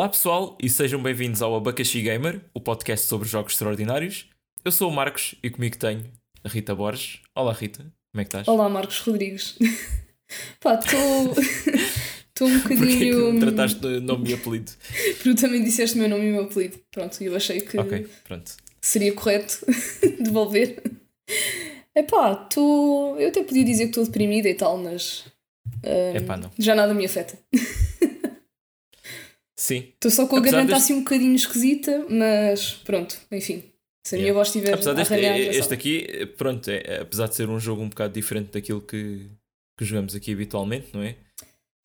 Olá pessoal e sejam bem-vindos ao Abacaxi Gamer, o podcast sobre jogos extraordinários. Eu sou o Marcos e comigo tenho a Rita Borges. Olá Rita, como é que estás? Olá Marcos Rodrigues. Pá, estou. Estou um Porquê que bocadinho. me trataste de nome e apelido? Porque tu também disseste o meu nome e o meu apelido. Pronto, eu achei que Ok, pronto. seria correto devolver. Epá, estou. Eu até podia dizer que estou deprimida e tal, mas. ahm, Epá, não. Já nada me afeta. Sim. Estou só com a garganta deste- assim um bocadinho esquisita, mas pronto, enfim. Se a minha Yeah. voz estiver Apesar a deste arranhar, já este aqui, pronto, é, apesar de ser um jogo um bocado diferente daquilo que, que jogamos aqui habitualmente, não é?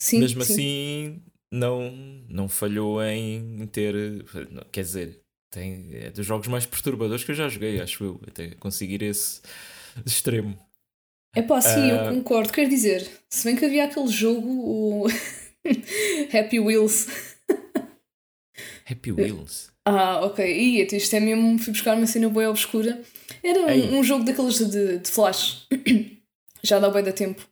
Sim, Mesmo sim. assim, não, não falhou em ter. não, Quer dizer, tem, é dos jogos mais perturbadores que eu já joguei, acho eu, até conseguir esse extremo. É pá, sim, Ah. eu concordo. Quer dizer, se bem que havia aquele jogo, o Happy Wheels. Happy Wheels. Ah, ok. E isto é mesmo. Fui buscar uma cena boa obscura. Era um, um jogo daqueles de, de flash. Já dá bem da tempo.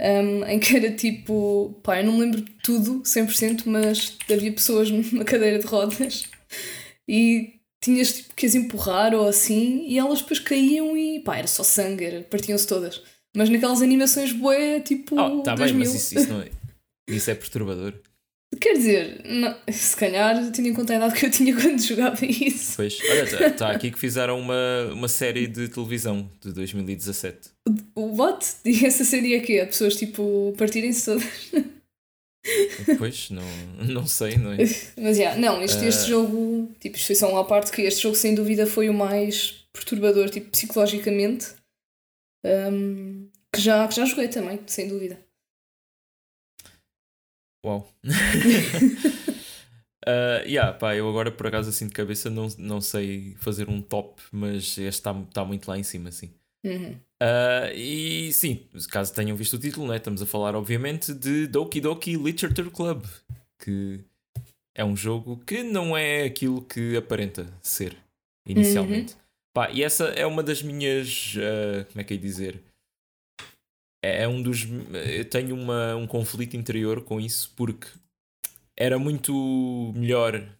Um, em que era tipo. Pá, eu não me lembro de tudo, 100%, mas havia pessoas numa cadeira de rodas e tinhas tipo que as empurrar ou assim e elas depois caíam e pá, era só sangue, partiam-se todas. Mas naquelas animações boé, tipo. Oh, tá bem, 2000. mas isso, isso, não é, isso é perturbador. Quer dizer, não- se calhar, tendo em conta a idade que eu tinha quando jogava isso. Pois, olha, está aqui que fizeram uma, uma série de televisão de 2017. O what? E essa seria que é? Pessoas tipo partirem-se todas. Pois, não, não sei, não é? Mas já, não, este, este Ah. jogo, tipo, isto foi só uma parte que este jogo sem dúvida foi o mais perturbador, tipo, psicologicamente. hum, que, já, que já joguei também, sem dúvida. Uau. Uh, yeah, pá, eu agora por acaso assim de cabeça não, não sei fazer um top, mas este está tá muito lá em cima, assim. Uhum. Uh, e sim, caso tenham visto o título, né, estamos a falar obviamente de Doki Doki Literature Club, que é um jogo que não é aquilo que aparenta ser inicialmente. Pá, e essa é uma das minhas. uh, como é que é dizer? É um dos. Eu tenho uma, um conflito interior com isso porque era muito melhor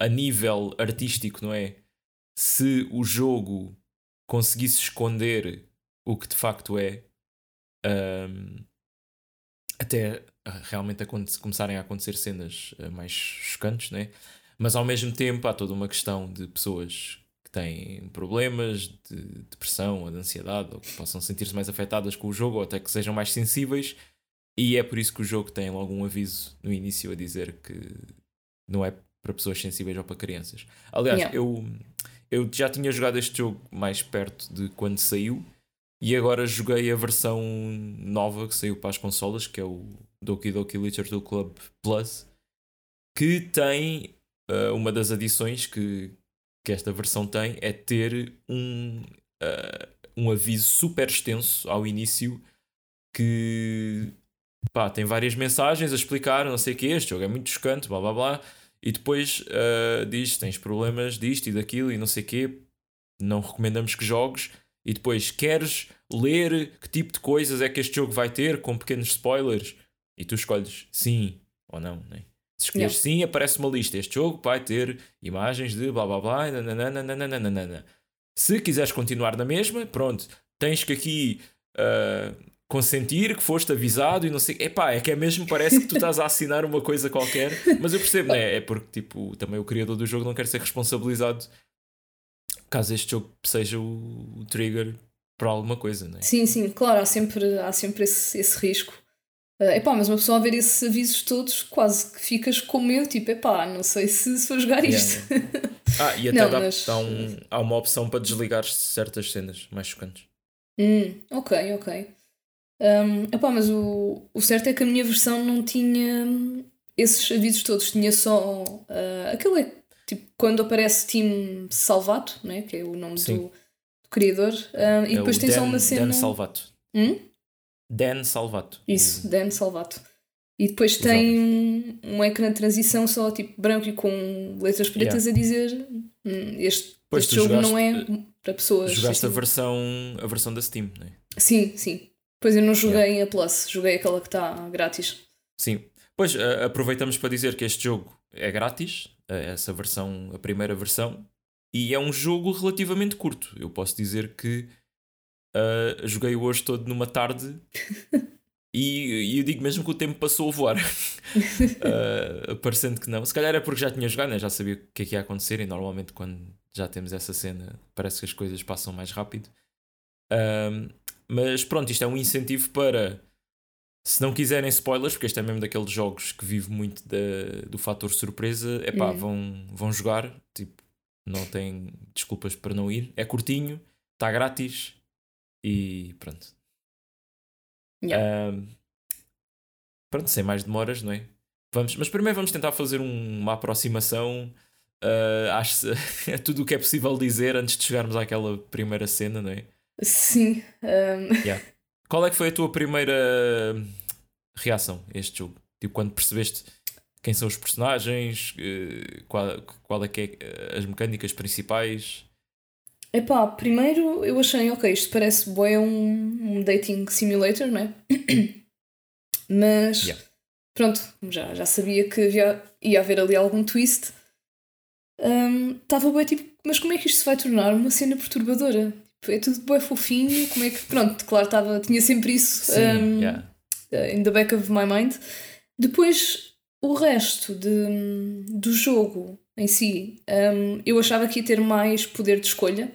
a nível artístico, não é? Se o jogo conseguisse esconder o que de facto é, ahm, até realmente começarem a acontecer cenas ah, mais chocantes, né? Mas ao mesmo tempo há toda uma questão de pessoas que têm problemas de depressão ou de ansiedade ou que possam sentir-se mais afetadas com o jogo ou até que sejam mais sensíveis e é por isso que o jogo tem logo um aviso no início a dizer que não é para pessoas sensíveis ou para crianças. Aliás, Yeah. eu, eu já tinha jogado este jogo mais perto de quando saiu e agora joguei a versão nova que saiu para as consolas, que é o Doki Doki Literature Club Plus, que tem uh, uma das adições que, que esta versão tem é ter um, uh, um aviso super extenso ao início que pá, tem várias mensagens a explicar, não sei o que, este jogo é muito chocante, blá blá blá, e depois uh, diz tens problemas disto e daquilo e não sei o que, não recomendamos que jogues, e depois queres ler que tipo de coisas é que este jogo vai ter, com pequenos spoilers, e tu escolhes sim ou não, né? Se escolheres sim, aparece uma lista. Este jogo vai ter imagens de blá blá blá. nananana, nananana. Se quiseres continuar na mesma, pronto, tens que aqui uh, consentir que foste avisado e não sei. Epá, é que é mesmo, parece que tu estás a assinar uma coisa qualquer, mas eu percebo, né? É porque tipo, também o criador do jogo não quer ser responsabilizado caso este jogo seja o, trigger para alguma coisa, né? Sim, sim, claro, há sempre, há sempre esse, esse risco. Uh, epá, mas uma pessoa a ver esses avisos todos, quase que ficas com eu, tipo, epá, não sei se, se vou jogar Yeah, isto. Ah, e até Não, dá, mas- dá um, há uma opção para desligar certas cenas mais chocantes. Hum, ok, ok. Um, epá, mas o, o certo é que a minha versão não tinha hum, esses avisos todos, tinha só uh, aquele é, tipo quando aparece Team Salvato, né, que é o nome do, do criador, um, e É depois tem só Dan- uma cena. Dan Salvato. Hum? Dan Salvato. Isso, Dan Salvato. E depois Os tem um, um ecrã de transição só tipo branco e com letras pretas a dizer hum, este, Pois, este jogo jogaste- não é para pessoas. Jogaste a versão, a versão da Steam, né? Sim, sim. Pois eu não joguei a Plus, joguei aquela que está grátis. Sim. Pois, a- aproveitamos para dizer que este jogo é grátis, essa versão, a primeira versão, e é um jogo relativamente curto. Eu posso dizer que uh, joguei hoje todo numa tarde e, e, eu digo mesmo que o tempo passou a voar. uh, parecendo que não. Se calhar é porque já tinha jogado, né? já sabia o que é que ia acontecer, e normalmente quando já temos essa cena parece que as coisas passam mais rápido. Uh, mas pronto, isto é um incentivo para se não quiserem spoilers, porque este é mesmo daqueles jogos que vive muito da, do fator surpresa, é pá, uhum. vão, vão jogar, tipo, não tem desculpas para não ir. É curtinho, está grátis e pronto. Yeah. Um, pronto, sem mais demoras, não é? Vamos, mas primeiro vamos tentar fazer um, uma aproximação uh, acho, a tudo o que é possível dizer antes de chegarmos àquela primeira cena, não é? Sim. Um... Yeah. Qual é que foi a tua primeira reação a este jogo? Tipo, quando percebeste quem são os personagens, eh, qual, qual é que é eh, as mecânicas principais? Epá, primeiro eu achei, ok, isto parece bem um, um dating simulator, não é? Mas yeah. pronto, já, já sabia que havia, ia haver ali algum twist. Estava um, bem tipo, mas como é que isto se vai tornar uma cena perturbadora? Tipo, é tudo bem fofinho, como é que. Pronto, claro, tava, tinha sempre isso Sim, um, yeah. Eh, in the back of my mind. Depois o resto de, do jogo em si, um, eu achava que ia ter mais poder de escolha.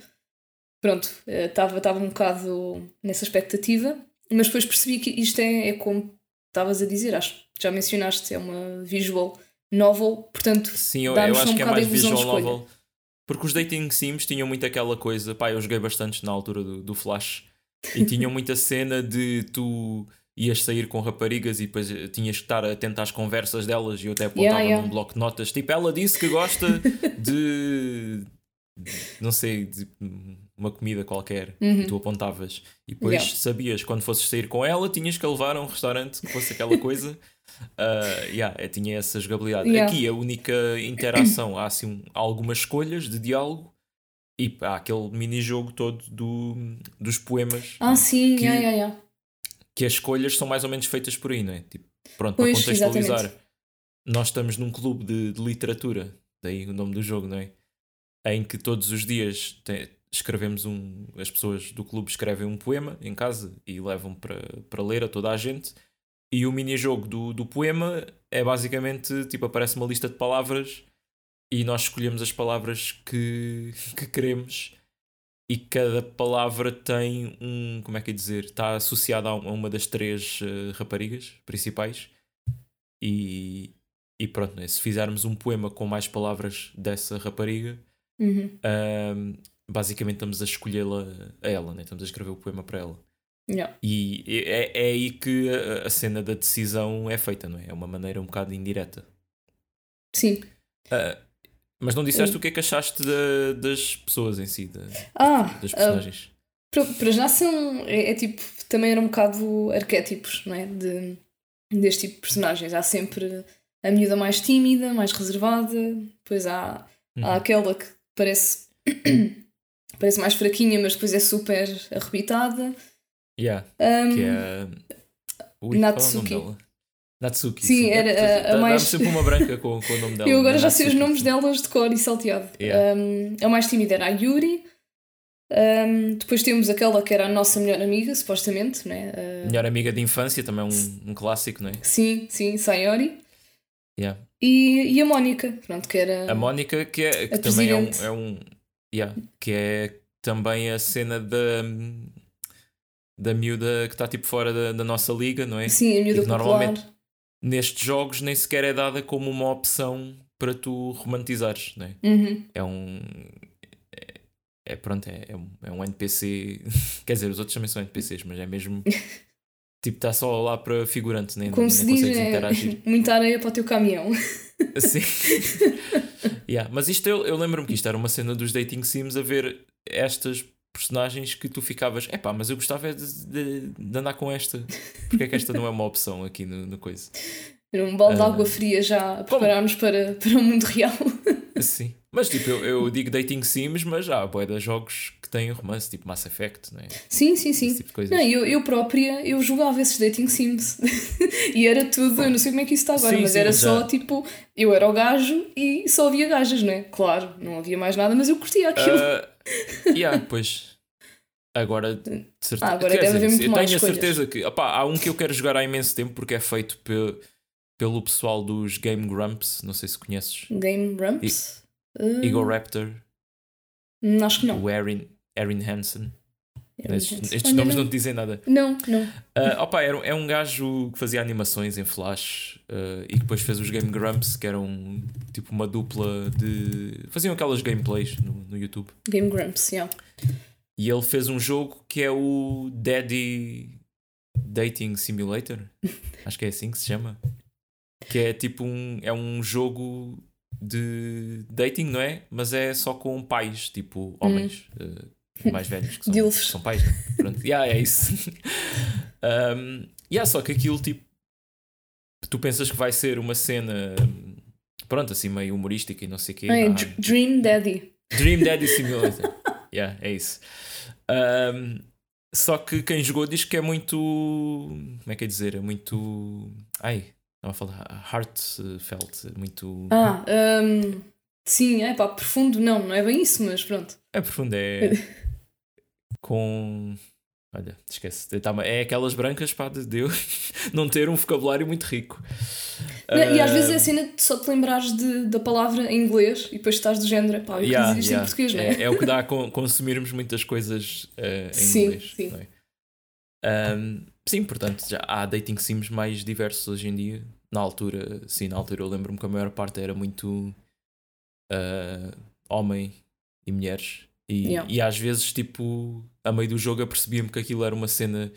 Pronto, estava uh, um bocado nessa expectativa, mas depois percebi que isto é, é como estavas a dizer, acho já mencionaste, é uma visual novel, portanto, sim, eu, eu acho um que é mais visual novel. Porque os dating sims tinham muito aquela coisa, pá, eu joguei bastante na altura do, do Flash e tinham muita cena de tu ias sair com raparigas e depois eh, tinhas que estar atento às conversas delas e eu até apontava yeah, yeah. num bloco de notas. Tipo, ela disse que gosta de. não sei, de uma comida qualquer uhum. e tu apontavas. E depois yeah. sabias quando fosses sair com ela, tinhas que a levar a um restaurante que fosse aquela coisa. uh, yeah, é, tinha essa jogabilidade. Aqui a única interação, há assim algumas escolhas de diálogo. E há aquele mini-jogo todo do, dos poemas. Ah, sim, que, yeah, yeah, yeah que as escolhas são mais ou menos feitas por aí, não é? Tipo, pronto, pois, para contextualizar, exatamente. nós estamos num clube de, de, literatura, daí o nome do jogo, não é? Em que todos os dias tem, escrevemos um. As pessoas do clube escrevem um poema em casa e levam para, para ler a toda a gente. E o mini-jogo do, do poema é basicamente tipo: aparece uma lista de palavras e nós escolhemos as palavras que, que queremos e cada palavra tem um. Como é que é dizer? Está associada a uma das três uh, raparigas principais. E, e pronto, né? se fizermos um poema com mais palavras dessa rapariga, uhum. uh, basicamente estamos a escolhê-la a ela, né? estamos a escrever o poema para ela. Yeah. E é, é aí que a, a, cena da decisão é feita, não é? É uma maneira um bocado indireta. Sim. Uh, mas não disseste o que é que achaste de, das pessoas em si, de, ah, das personagens. Uh, para já são. É, é, tipo. Também era um bocado arquétipos, não é? De, deste tipo de personagens. Há sempre a miúda mais tímida, mais reservada, depois há, uhum. há aquela que parece. parece mais fraquinha, mas depois é super arrebitada. Yeah, um, que é. Ui, Natsuki. Natsuki. Sim, sim. era a, a mais. sempre uma branca com, com o nome dela. Eu agora já sei os nomes delas de cor e salteado. Yeah. Um, a mais tímida era a Yuri. Um, depois temos aquela que era a nossa melhor amiga, supostamente, né? Uh... Melhor amiga de infância, também um, um clássico, não é? Sim, sim, Sayori. Yeah. E, e a Mónica, pronto, que era. A Mónica, que, é, que também é um. É um yeah, que é também a cena da. da miúda que está tipo fora da, da nossa liga, não é? Sim, a miúda normalmente nestes jogos nem sequer é dada como uma opção para tu romantizares, não é? Uhum. É um. É, é pronto, é, é, um, é um NPC. Quer dizer, os outros também são NPCs, mas é mesmo. tipo, está só lá para figurante, nem, como nem se diz, é interagir. muita areia para o teu caminhão. Sim. yeah. Mas isto eu, eu lembro-me que isto era uma cena dos dating sims a ver estas personagens que tu ficavas, é pá, mas eu gostava de, de, de, andar com esta. Porque é que esta não é uma opção aqui no, no coisa? Era um balde de uh, água fria já a preparar-nos para, para o mundo real. Sim. Mas tipo, eu, eu digo dating sims, mas há boé de jogos que têm romance, tipo Mass Effect, não é? Sim, sim, sim. Tipo. Não, eu, eu própria, eu jogava esses dating sims. e era tudo, eu não sei como é que isso está agora, Sim, mas sim, era já. só tipo, eu era o gajo e só havia gajas, não é? Claro, não havia mais nada, mas eu curtia aquilo. Ah, yeah, pois. Agora, de certeza. Ah, agora dizer, muito eu mais tenho a escolhas. certeza que. opá, há um que eu quero jogar há imenso tempo porque é feito pe- pelo pessoal dos Game Grumps. Não sei se conheces. Game Rumps? Uh, Igor Raptor, hum, acho que não. o Erin, Erin Hansen. Estes, estes Olha, nomes não. não te dizem nada. Não, não. Ah, opa, era, é um gajo que fazia animações em Flash ah, e que depois fez os Game Grumps, que eram tipo uma dupla de. faziam aquelas gameplays no, no YouTube. Game Grumps, yeah. E ele fez um jogo que é o Daddy Dating Simulator. Acho que é assim que se chama. Que é tipo um. É um jogo de dating, não é? Mas é só com pais, tipo homens eh, mais velhos que são, são pais. né? Pronto, yeah, é isso. um, yeah, só que aquilo tipo. Tu pensas que vai ser uma cena. Pronto, assim, meio humorística e não sei o quê. É Ah, Dr- Dream Daddy. Dream Daddy Simulator. yeah, é isso. Um, só que quem jogou diz que é muito. Como é que é dizer? É muito. Ai, não a falar. Heartfelt. Muito. Ah, hum, sim, é pá, profundo não, não é bem isso, mas pronto. É profundo, é. Com. Olha, esquece. É aquelas brancas, pá, de Deus, não ter um vocabulário muito rico. Não, e às Ah, vezes é a cena de só te lembrares de, da palavra em inglês e depois estás do género, pá, eu Yeah, dizer isto yeah. em português, não é? É, é o que dá a con- consumirmos muitas coisas eh, em Sim, inglês. sim. não é? Ahm, sim, portanto, já há dating sims mais diversos hoje em dia. Na altura, sim, na altura eu lembro-me que a maior parte era muito ah, homem e mulheres. E, Yeah. e às vezes, tipo, a meio do jogo apercebia-me que aquilo era uma cena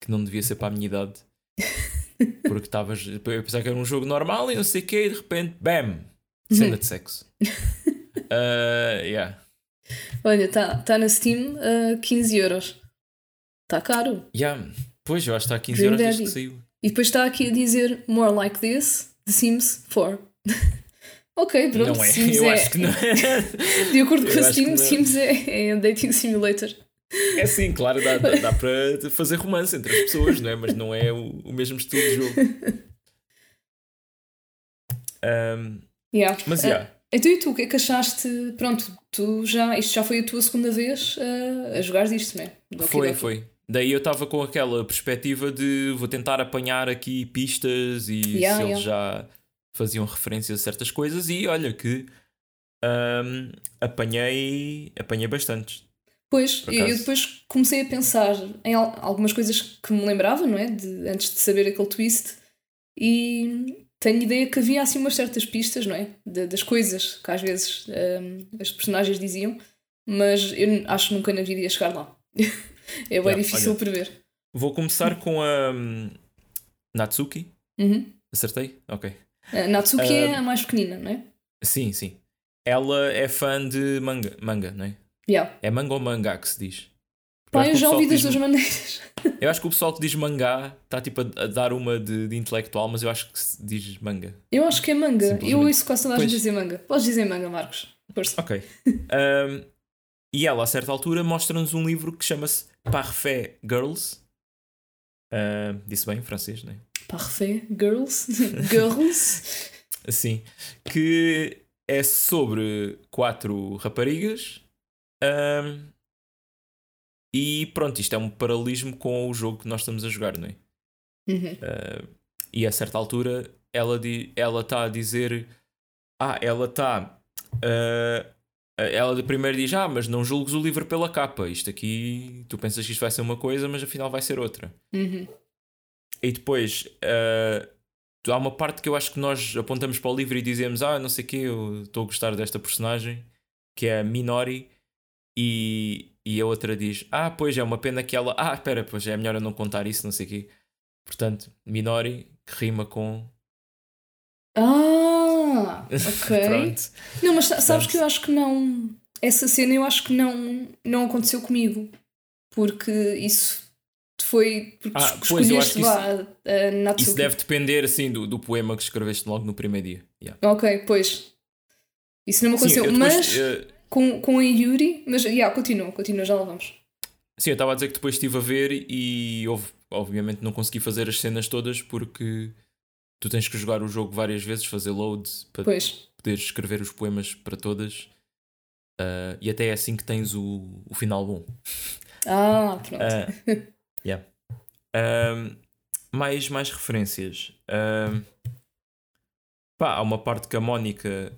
que não devia ser para a minha idade. Porque estavas. Eu pensava que era um jogo normal e não sei o quê, e de repente, bam! Cena de sexo. Ah, yeah. Olha, está tá na Steam a 15 euros. Está caro. Yeah. Pois, eu acho que está a 15 Dream euros desde que saiu. E depois está aqui a dizer More Like This, The Sims 4. ok, pronto, não é, Sims eu é. acho que não é. De acordo com eu a acho que Steam, não. Sims é, é um dating simulator. É sim, claro, dá, dá, dá para fazer romance entre as pessoas, não é? Mas não é o, o mesmo estilo de jogo. Ahm, Yeah. mas, Ah, yeah. Então e tu, o que é que achaste? Pronto, tu já, isto já foi a tua segunda vez ah, a jogar isto, não é? Do Foi, Okidoki. foi. Daí eu estava com aquela perspectiva de vou tentar apanhar aqui pistas e Yeah, se eles já faziam referência a certas coisas e olha que ahm, apanhei, apanhei bastantes. Pois, eu, eu depois comecei a pensar em al- algumas coisas que me lembrava, não é? De, antes de saber aquele twist. E tenho ideia que havia assim umas certas pistas, não é? De- das coisas que às vezes hum, as personagens diziam, mas eu acho que nunca na vida ia chegar lá. é bem Yeah, difícil olha. prever. Vou começar com a hum, Natsuki. Uhum. Acertei? Ok. A Natsuki é Ah, a mais pequenina, não é? Sim, sim. Ela é fã de manga, manga não é? Yeah. É manga ou mangá que se diz? Pá, eu o já ouvi das duas maneiras. Eu acho que o pessoal que diz mangá está tipo a, a dar uma de, de intelectual, mas eu acho que se diz manga. Eu acho que é manga. Eu ouço quase toda a gente dizer manga. Podes dizer manga, Marcos. Força. Ok. Um, e ela, a certa altura, mostra-nos um livro que chama-se Parfait Girls. Um, disse bem em francês, não é? Parfait. Girls. Girls. Assim. Que é sobre quatro raparigas. Um, e pronto, isto é um paralelismo com o jogo que nós estamos a jogar, não é? Uhum. Uh, e a certa altura ela ela está a dizer ah ela está uh, ela de primeiro diz ah mas não julgues o livro pela capa isto aqui tu pensas que isto vai ser uma coisa mas afinal vai ser outra Uhum. e depois uh, há uma parte que eu acho que nós apontamos para o livro e dizemos ah não sei o que eu estou a gostar desta personagem que é a Minori e, e a outra diz ah pois é uma pena que ela ah espera pois é melhor eu não contar isso não sei o quê Portanto, Minori que rima com. Ah, ok. Não, mas sa- sabes Portanto- que eu acho que não. Essa cena eu acho que não, não aconteceu comigo. Porque isso foi. Porque Ah, pois, eu acho que a Natsuki. Isso deve depender assim do, do poema que escreveste logo no primeiro dia. Yeah. Ok, pois. Isso não me aconteceu. Sim, depois, mas uh... com, com a Yuri. Mas, yeah, continua, continua, já lá vamos. Sim, eu estava a dizer que depois estive a ver e houve, obviamente não consegui fazer as cenas todas porque tu tens que jogar o jogo várias vezes, fazer load para pois. poder escrever os poemas para todas. Uh, e até é assim que tens o, o final bom. Ah, pronto. Uh, yeah. Uh, mais, mais referências. pá, há uma parte que a Mónica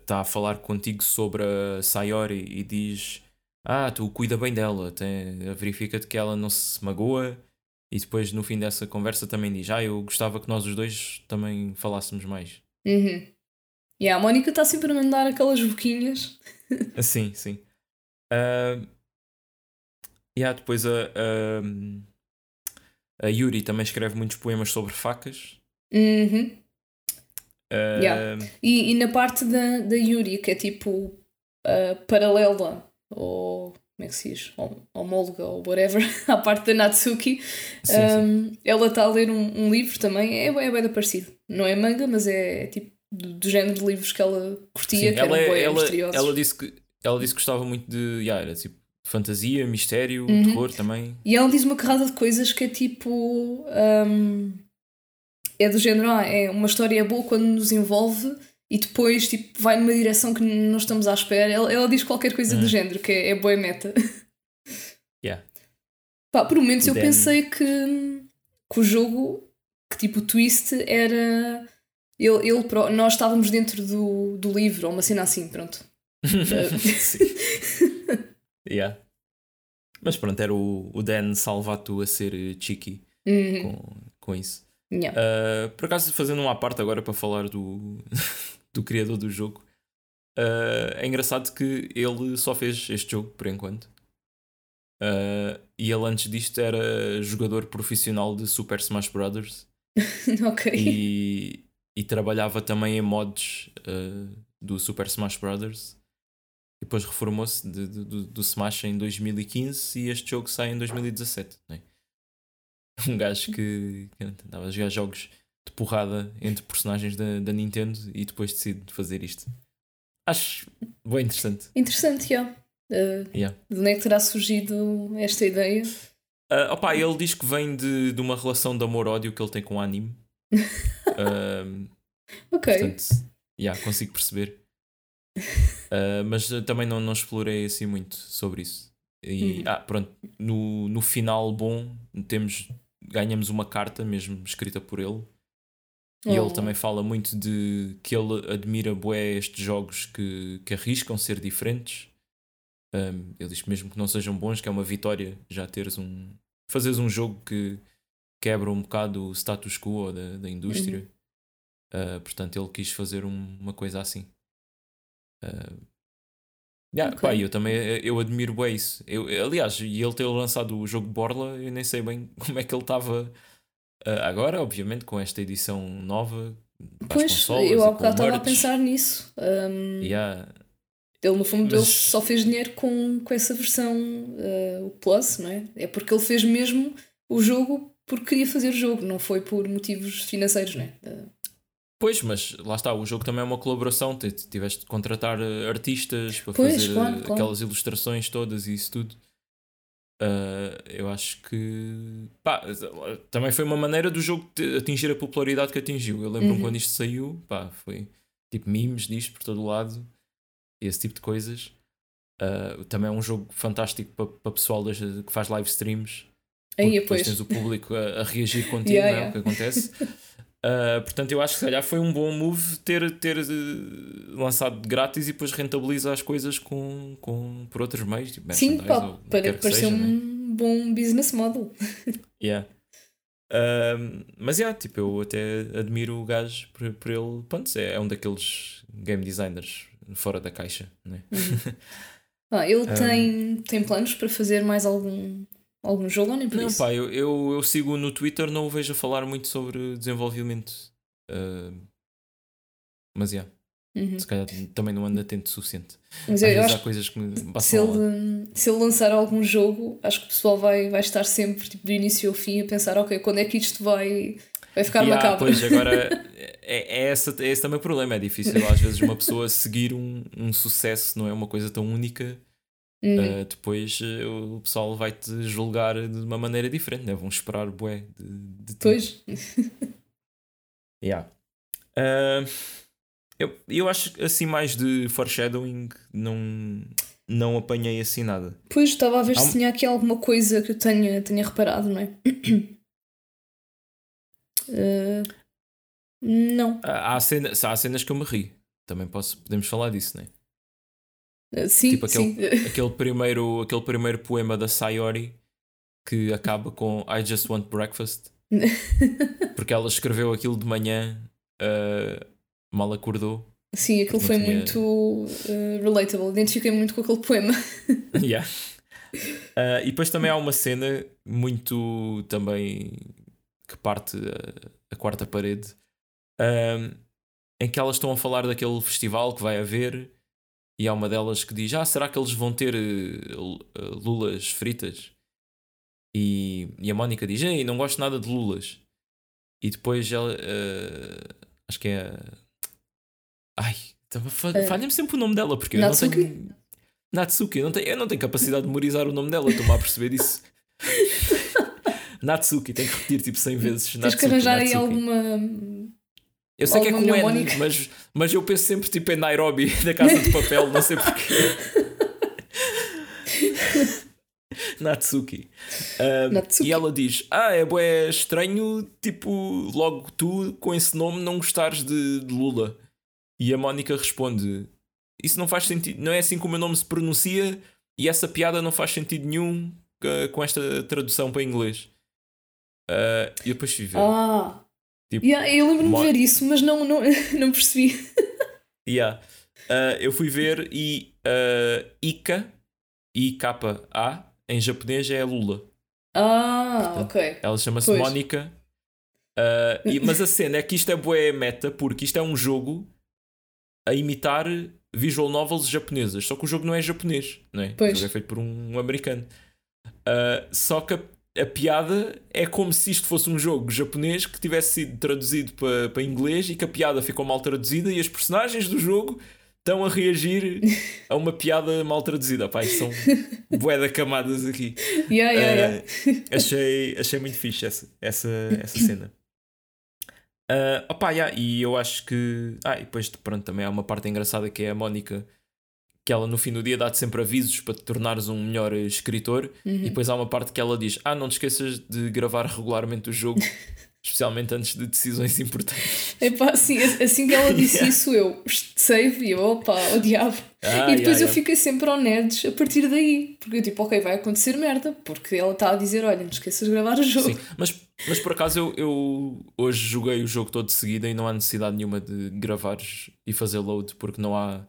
está a falar contigo sobre a Sayori e diz ah, tu cuida bem dela, tem, verifica-te que ela não se magoa e depois no fim dessa conversa também diz, ah, eu gostava que nós os dois também falássemos mais. Uhum. E yeah, a Mónica está sempre a mandar aquelas boquinhas. sim, sim. Uh, e yeah, depois a, a, a, Yuri também escreve muitos poemas sobre facas. Uhum. Uh, yeah. e, e na parte da, da Yuri, que é tipo uh, paralela ou como é que se diz? Homóloga ou whatever, à parte da Natsuki, sim, um, sim. ela está a ler um, um, livro também, é, é bem parecido. Não é manga, mas é, é tipo do, do, género de livros que ela curtia, sim, que ela, eram é, ela, misteriosos. Ela disse, que, ela disse que gostava muito de. Yeah, era tipo fantasia, mistério, uhum. terror também. E ela diz uma carrada de coisas que é tipo. Um, é do género, ah, é uma história boa quando nos envolve e depois tipo, vai numa direção que não estamos à espera. Ela, ela diz qualquer coisa do hum. género, que é, é boa meta. Yeah. Pá, por momentos eu pensei que, que o jogo, que tipo o twist era. Ele, ele, nós estávamos dentro do, do livro, ou uma cena assim, pronto. yeah. Mas pronto, era o, o Dan Salvato a ser cheeky uhum. com, com isso. Yeah. Uh, por acaso, fazendo uma parte agora para falar do, do criador do jogo. Uh, é engraçado que ele só fez este jogo por enquanto. Uh, e ele antes disto era jogador profissional de Super Smash Bros. ok. E, e, trabalhava também em mods do Super Smash Bros. E depois reformou-se de, de, do, do Smash em 2015 e este jogo sai em 2017. Né? Um gajo que, que andava a jogar jogos de porrada entre personagens da, da Nintendo e depois decide fazer isto. Acho bem interessante. Interessante, já. Yeah. Uh, yeah. De onde é que terá surgido esta ideia? Uh, opa, ele diz que vem de, de uma relação de amor-ódio que ele tem com o anime. uh, ok. Portanto, yeah, consigo perceber. Uh, mas também não, não explorei assim muito sobre isso. E uhum. ah, pronto, no, no final bom temos ganhamos uma carta mesmo escrita por ele e ele oh. também fala muito de que ele admira bué estes jogos que, que arriscam ser diferentes. Um, ele diz que mesmo que não sejam bons, que é uma vitória já teres um. fazeres um jogo que quebra um bocado o status quo da, da indústria. Uhum. Uh, portanto, ele quis fazer um, uma coisa assim. Uh, yeah, okay. pá, eu também eu admiro bem isso. Eu, aliás, e ele ter lançado o jogo Borla, eu nem sei bem como é que ele estava Uh, agora, obviamente, com esta edição nova, pois, eu há bocado estava a pensar nisso. Um, yeah. Ele, no fundo, Mas... ele só fez dinheiro com, com essa versão, uh, o Plus, não é? É porque ele fez mesmo o jogo porque queria fazer o jogo, não foi por motivos financeiros, não é? Uh... Pois, mas lá está, o jogo também é uma colaboração. Tiveste de contratar artistas para pois, fazer claro, aquelas claro. ilustrações todas e isso tudo. Uh, eu acho que pá, também foi uma maneira do jogo atingir a popularidade que atingiu. Eu lembro-me uhum. quando isto saiu, pá, foi tipo memes disto por todo o lado, esse tipo de coisas. Uh, também é um jogo fantástico para pa pessoal que faz live streams. Aí, depois tens o público a, a reagir contigo, yeah, não é? Yeah. o que acontece. Uh, portanto, eu acho que se calhar foi um bom move ter, ter uh, lançado de grátis e depois rentabiliza as coisas com, com, por outros meios. Tipo Sim, pá, para parecer um né? bom business model. yeah. Uh, mas yeah, tipo, eu até admiro o gajo por, por ele. Pronto, é, é um daqueles game designers fora da caixa. Né? Uhum. ah, ele tem, tem planos para fazer mais algum algum jogo ou nem por não, isso? Pá, eu, eu, eu, sigo no Twitter, não o vejo a falar muito sobre desenvolvimento. Uh, mas yeah. Uhum. Se calhar também não ando atento o suficiente. Mas Às eu, acho coisas que se ele, se ele lançar algum jogo, acho que o pessoal vai, vai estar sempre tipo, do início ao fim a pensar, ok, quando é que isto vai Vai ficar Yeah, macabro. Pois, agora é, é, essa, é esse também o problema. É difícil às vezes uma pessoa seguir um, um sucesso, não é uma coisa tão única. Uhum. Uh, depois uh, o pessoal vai-te julgar de uma maneira diferente, né? vão esperar bué de, de ti. Pois. Yeah. Uh, eu, eu acho assim mais de foreshadowing não, não apanhei assim nada. Pois estava a ver se tinha aqui alguma coisa que eu tenha, tenha reparado, não é? Eh, não. Há, há, cena, há cenas que eu me ri. Também posso, podemos falar disso, né? Eh, sim, Tipo sim. Aquele primeiro, aquele primeiro poema da Sayori que acaba com I just want breakfast. Porque ela escreveu aquilo de manhã, uh, mal acordou. Sim, aquilo foi tinha- muito eh, relatable. Identifiquei muito com aquele poema. Yeah. Uh, e depois também há uma cena muito também que parte a, a quarta parede um, em que elas estão a falar daquele festival que vai haver e há uma delas que diz: Ah, será que eles vão ter eh, eh, lulas fritas? E, e a Mónica diz: Ei, não gosto nada de lulas. E depois ela eh, acho que é. a- Ai, Eh, falha-me sempre o nome dela porque eu Natsuki? não tenho. Natsuki, eu não tenho, eu não tenho capacidade de memorizar o nome dela, estou-me a perceber disso. Natsuki, tenho que repetir tipo 100 vezes. Tens Natsuki, que arranjar aí alguma. Eu sei que é com N, mas, mas eu penso sempre tipo em Nairobi, da Casa de Papel, não sei porquê. Natsuki. Natsuki. E ela diz: Ah, é bué estranho, tipo, logo tu com esse nome não gostares de, de Lula. E a Mónica responde: Isso não faz sentido, não é assim como o meu nome se pronuncia e essa piada não faz sentido nenhum uh, com esta tradução para inglês. Uh, e depois fui ver. Ah! Tipo, Yeah, eu lembro-me de ver isso, mas não, não, não percebi. Yeah. Uh, eu fui ver e uh, Ika, I-K-A, em japonês é Lula. Ah, Portanto, ok. Ela chama-se. Mónica. Uh, e- mas a cena é que isto é bué meta, porque isto é um jogo a imitar visual novels japonesas. Só que o jogo não é japonês, não é? Pois. O jogo é feito por um americano. Uh, só que a, a piada é como se isto fosse um jogo japonês que tivesse sido traduzido para, para inglês e que a piada ficou mal traduzida e as personagens do jogo estão a reagir a uma piada mal traduzida. Pá, são bué de camadas aqui. Yeah, yeah, yeah. Uh, achei, achei muito fixe essa, essa, essa cena. Uh, opa, yeah, e eu acho que. Ah, e depois pronto, também há uma parte engraçada que é a Mónica, que ela no fim do dia dá-te sempre avisos para te tornares um melhor escritor. Uhum. E depois há uma parte que ela diz: Ah, não te esqueças de gravar regularmente o jogo, especialmente antes de decisões importantes. Epá, assim, assim que ela disse Yeah. isso, eu save e eu, opa, o diabo. Ah, e depois yeah, eu yeah. fiquei sempre ao nerds a partir daí. Porque eu tipo, ok, vai acontecer merda. Porque ela está a dizer, olha, não te esqueças de gravar o jogo. Sim, mas, mas por acaso eu, eu hoje joguei o jogo todo de seguida e não há necessidade nenhuma de gravares e fazer load porque não há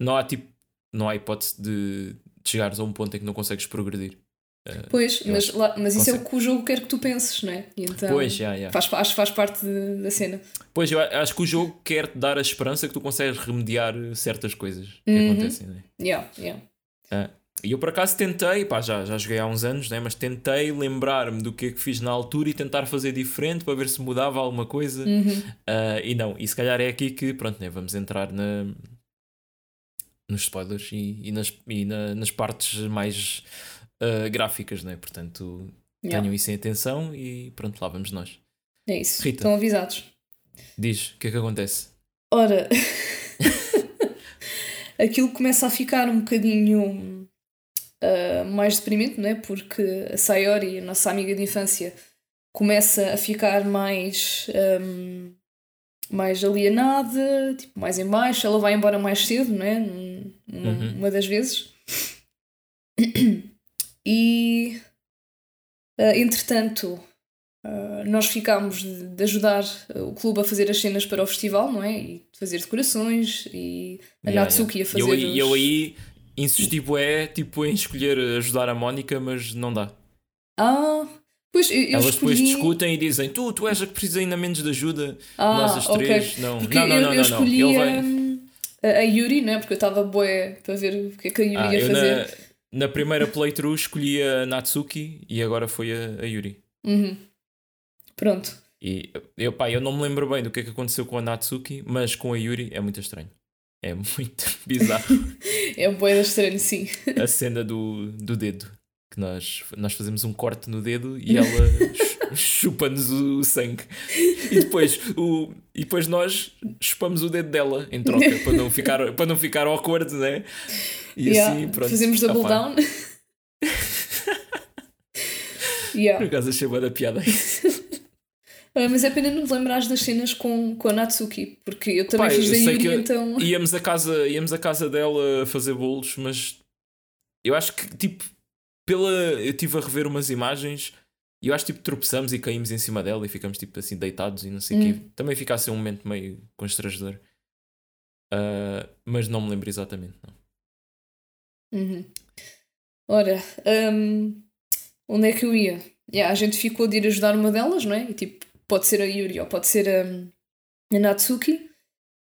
não há tipo não há hipótese de, de chegares a um ponto em que não consegues progredir. Uh, Pois, eu mas, lá, mas isso é o que o jogo quer que tu penses, não é? Então, Pois, já, já. Faz, acho que faz parte de- da cena. Pois eu acho que o jogo quer te dar a esperança que tu consegues remediar certas coisas que Uhum. acontecem. Né? Yeah, yeah. E eu por acaso tentei, pá, já, já joguei há uns anos, né? mas tentei lembrar-me do que é que fiz na altura e tentar fazer diferente para ver se mudava alguma coisa. Uhum. Uh, e não, e se calhar é aqui que pronto, né, vamos entrar na, nos spoilers e, e nas, e na- nas partes mais uh, gráficas, né? portanto Yeah. tenham isso em atenção e pronto, lá vamos nós. É isso. Rita. Estão avisados. Diz, o que é que acontece? Ora, aquilo começa a ficar um bocadinho ah, mais deprimente, não é? Porque a Sayori, a nossa amiga de infância, começa a ficar mais, ahm, mais alienada, tipo, mais em baixo. Ela vai embora mais cedo, não é? Num- Uhum. Uma das vezes. E, ah, entretanto, ah, nós ficámos de, de ajudar o clube a fazer as cenas para o festival, não é? E fazer decorações e a Yeah, Natsuki yeah. a fazer Eu, os... eu aí insisti bué, tipo, em escolher ajudar a Mónica, mas não dá. Ah, pois eu, Elas depois escolhi... discutem e dizem: Tu, tu és a que precisa ainda menos de ajuda. Ah, Nós as três, não. Não, não, eu, não, eu escolhi não. Ele vai- a, a Yuri, não é? Porque eu estava boé para ver o que é que a Yuri Ah, ia fazer. na, na primeira playthrough escolhi a Natsuki e agora foi a, a Yuri. Uhum. Pronto. E eu, pá, eu não me lembro bem do que é que aconteceu com a Natsuki, mas com a Yuri é muito estranho. É muito bizarro. é um boeda estranho, sim. A cena do, do dedo. Que nós, nós fazemos um corte no dedo e ela chupa-nos o sangue. E depois, o, e depois nós chupamos o dedo dela em troca para não ficar, para não ficar awkward, né? E yeah, assim, pronto. Fazemos double Opa. down. yeah. Por acaso achei boa da piada mas é pena não te lembrares das cenas com, com a Natsuki, porque eu também Pai, fiz da Yuri, então. Íamos a, casa, íamos a casa dela fazer bolos, mas eu acho que tipo, pela. Eu estive a rever umas imagens e eu acho que tipo, tropeçamos e caímos em cima dela e ficamos tipo assim deitados e não sei o hum. quê. Também fica assim um momento meio constrangedor. Uh, mas não me lembro exatamente. Não. Uhum. Ora, um, onde é que eu ia? Yeah, a gente ficou de ir ajudar uma delas, não é? E tipo, pode ser a Yuri ou pode ser a, a Natsuki,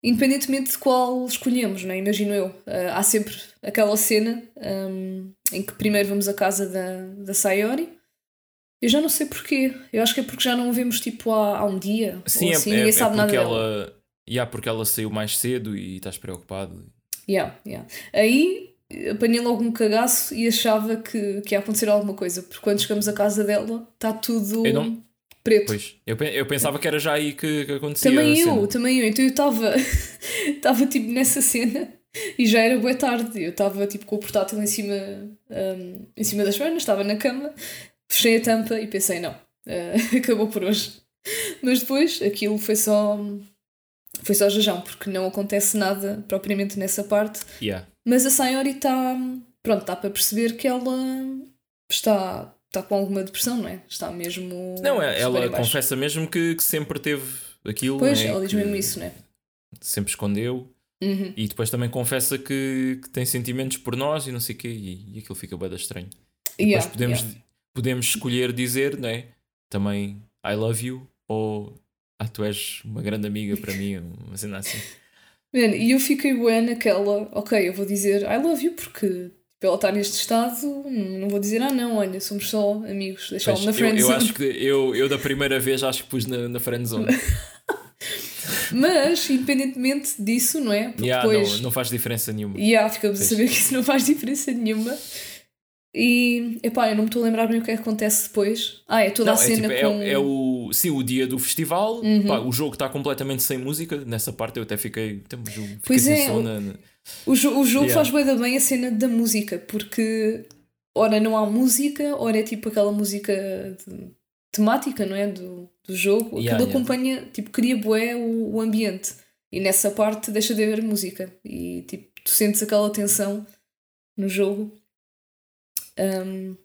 independentemente de qual escolhemos, não é? imagino eu. Uh, há sempre aquela cena um, em que primeiro vamos à casa da, da Sayori. Eu já não sei porquê. Eu acho que é porque já não a vemos tipo há, há um dia. Sim, assim, é, ninguém é, sabe é nada ela, dela. Yeah, porque ela saiu mais cedo e estás preocupado. Yeah, yeah. Aí apanhei logo um cagaço e achava que, que ia acontecer alguma coisa, porque quando chegamos à casa dela está tudo. Não, preto. Pois, eu, eu pensava que era já aí que, que acontecia. Também eu, também eu. Então eu estava estava tipo nessa cena e já era boa tarde. Eu estava tipo com o portátil em cima, um, em cima das pernas, estava na cama, fechei a tampa e pensei, não, uh, acabou por hoje. Mas depois aquilo foi só. Foi só jajão, porque não acontece nada propriamente nessa parte. Yeah. Mas a Sayori está. Pronto, está para perceber que ela está está com alguma depressão, não é? Está mesmo. Não, é, ela confessa mesmo que, que, sempre teve aquilo. Pois, né? ela diz mesmo isso, não é? Sempre escondeu. Uhum. E depois também confessa que, que, tem sentimentos por nós e não sei o quê, e, e aquilo fica bem estranho. Yeah, depois podemos, yeah. podemos escolher dizer, né? Também I love you ou ah, tu és uma grande amiga para mim, uma cena assim. e eu fiquei boa naquela, ok, eu vou dizer I love you porque ela estar neste estado, não vou dizer, ah não, olha, somos só amigos, deixá-lo na friendzone. Eu, eu acho que eu, eu da primeira vez acho que pus na, na friendzone. Mas, independentemente disso, não é? Porque yeah, depois... não, não faz diferença nenhuma. E yeah, ficamos pois. a saber que isso não faz diferença nenhuma. E, epá, eu não me estou a lembrar bem o que é que acontece depois. Ah, é toda não, a cena é, tipo, com... É, é, o, sim, o dia do festival. Uhum. Pá, o jogo está completamente sem música. Nessa parte eu até fiquei... Fiquei pois sem é, na... O, jo o jogo yeah. faz bem bem a cena da música, porque ora não há música, ora é tipo aquela música de, temática, não é? Do, do jogo. Yeah, Aquilo yeah. acompanha, tipo, cria bué o, o ambiente. E nessa parte deixa de haver música. E tipo, tu sentes aquela tensão no jogo. Um...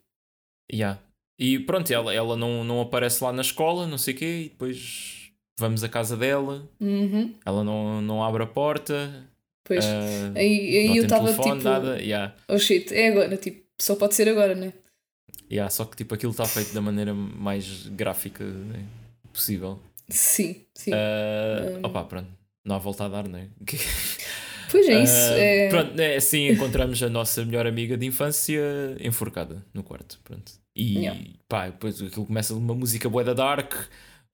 Yeah. E pronto, ela, ela não, não aparece lá na escola, não sei o quê, e depois vamos à casa dela. Uhum. Ela não, não abre a porta Pois, uh, aí, aí eu estava tipo. Nada, yeah. Oh shit, é agora, tipo, só pode ser agora, né? Yeah, só que tipo, aquilo está feito da maneira mais gráfica né? Possível. Sim, sim. Uh, um... Opa, pronto, não há volta a dar, né? Pois é isso. Uh, é... Pronto, é, assim encontramos a nossa melhor amiga de infância enforcada no quarto. Pronto. E yeah. pá, depois aquilo começa uma música boa da dark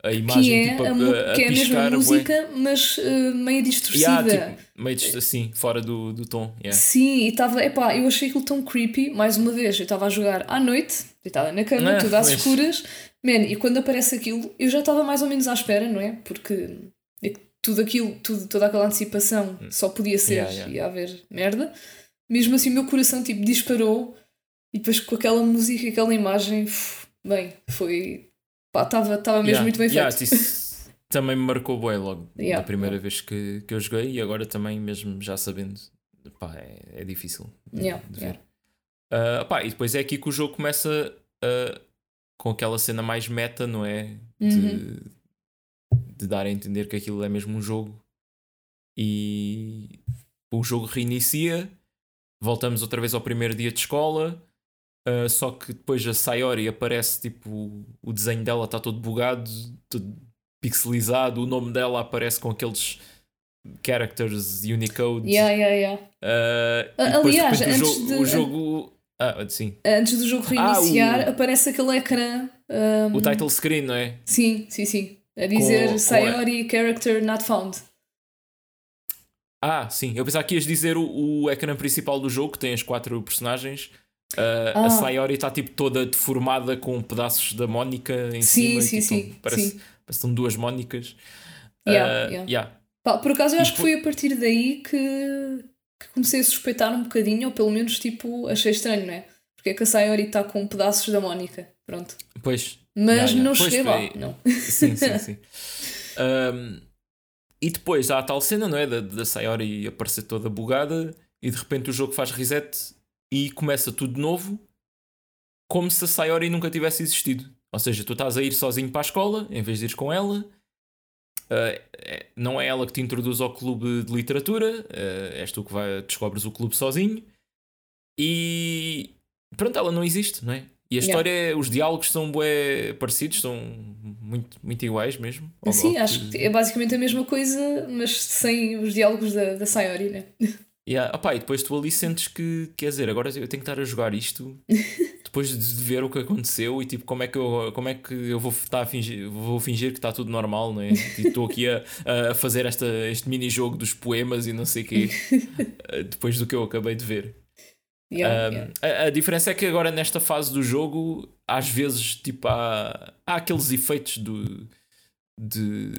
a imagem que é tipo, a, a, a que é a mesma música, mas uh, meio distorcida. Yeah, tipo, meio assim, fora do, do tom. Yeah. Sim, e estava, epá, eu achei aquilo tão creepy, mais uma vez, eu estava a jogar à noite, deitada na cama, ah, tudo às mas... escuras, man, e quando aparece aquilo, eu já estava mais ou menos à espera, não é? Porque tudo aquilo, tudo, toda aquela antecipação hum. só podia ser, yeah, yeah. ia haver merda. Mesmo assim, o meu coração tipo disparou, e depois com aquela música, aquela imagem, uf, bem, foi estava mesmo yeah, muito bem feito. Isso também me marcou bem logo da primeira vez que, que eu joguei e agora também, mesmo já sabendo, pá, é, é difícil de, de ver. Uh, pá, e depois é aqui que o jogo começa uh, com aquela cena mais meta, não é? De, uhum. de dar a entender que aquilo é mesmo um jogo e o jogo reinicia. Voltamos outra vez ao primeiro dia de escola Uh, só que depois a Sayori aparece, tipo, o desenho dela está todo bugado, todo pixelizado, o nome dela aparece com aqueles characters Unicode. Yeah, yeah, yeah. Uh, Aliás, antes o, de, o jogo. Ah, sim. Antes do jogo reiniciar, ah, o... aparece aquele ecrã. Um... O title screen, não é? Sim, sim, sim. A dizer Com- com- Sayori character not found. Ah, sim. Eu pensava que ias dizer o, o ecrã principal do jogo, que tem as quatro personagens. Ah, Ah. A Sayori está tipo toda deformada com pedaços da Mónica em Sim, cima. sim, tipo, sim, Parece, sim. parece que duas Mónicas. Yeah, Ah, yeah. yeah. Por acaso eu acho que foi a partir daí que, que comecei a suspeitar um bocadinho, ou pelo menos tipo, achei estranho, não é? Porque é que a Sayori está com pedaços da Mónica. Pronto. Pois. Mas não Pois cheguei lá. foi- Não. Sim, sim, sim. Ahm, e depois há a tal cena, não é? Da, da Sayori aparecer toda bugada e de repente o jogo faz reset e começa tudo de novo, como se a Sayori nunca tivesse existido. Ou seja, tu estás a ir sozinho para a escola em vez de ires com ela. É- não é ela que te introduz ao clube de literatura, ah, és tu que vai, descobres o clube sozinho. E pronto, ela não existe, não é? E a história, é- os diálogos são bué parecidos, são muito, muito iguais mesmo. Sim, ao acho que é basicamente a mesma coisa, mas sem os diálogos da, da Sayori, né? Yeah. Opá, e depois tu ali sentes que, quer dizer, agora eu tenho que estar a jogar isto depois de ver o que aconteceu e tipo, como é que eu, como é que eu vou, estar a fingir, vou fingir que está tudo normal, não é? E Estou aqui a, a fazer esta, este mini-jogo dos poemas e não sei o quê, depois do que eu acabei de ver. Yeah, Um, yeah. a, a diferença é que agora nesta fase do jogo, às vezes, tipo, há, há aqueles efeitos do, de,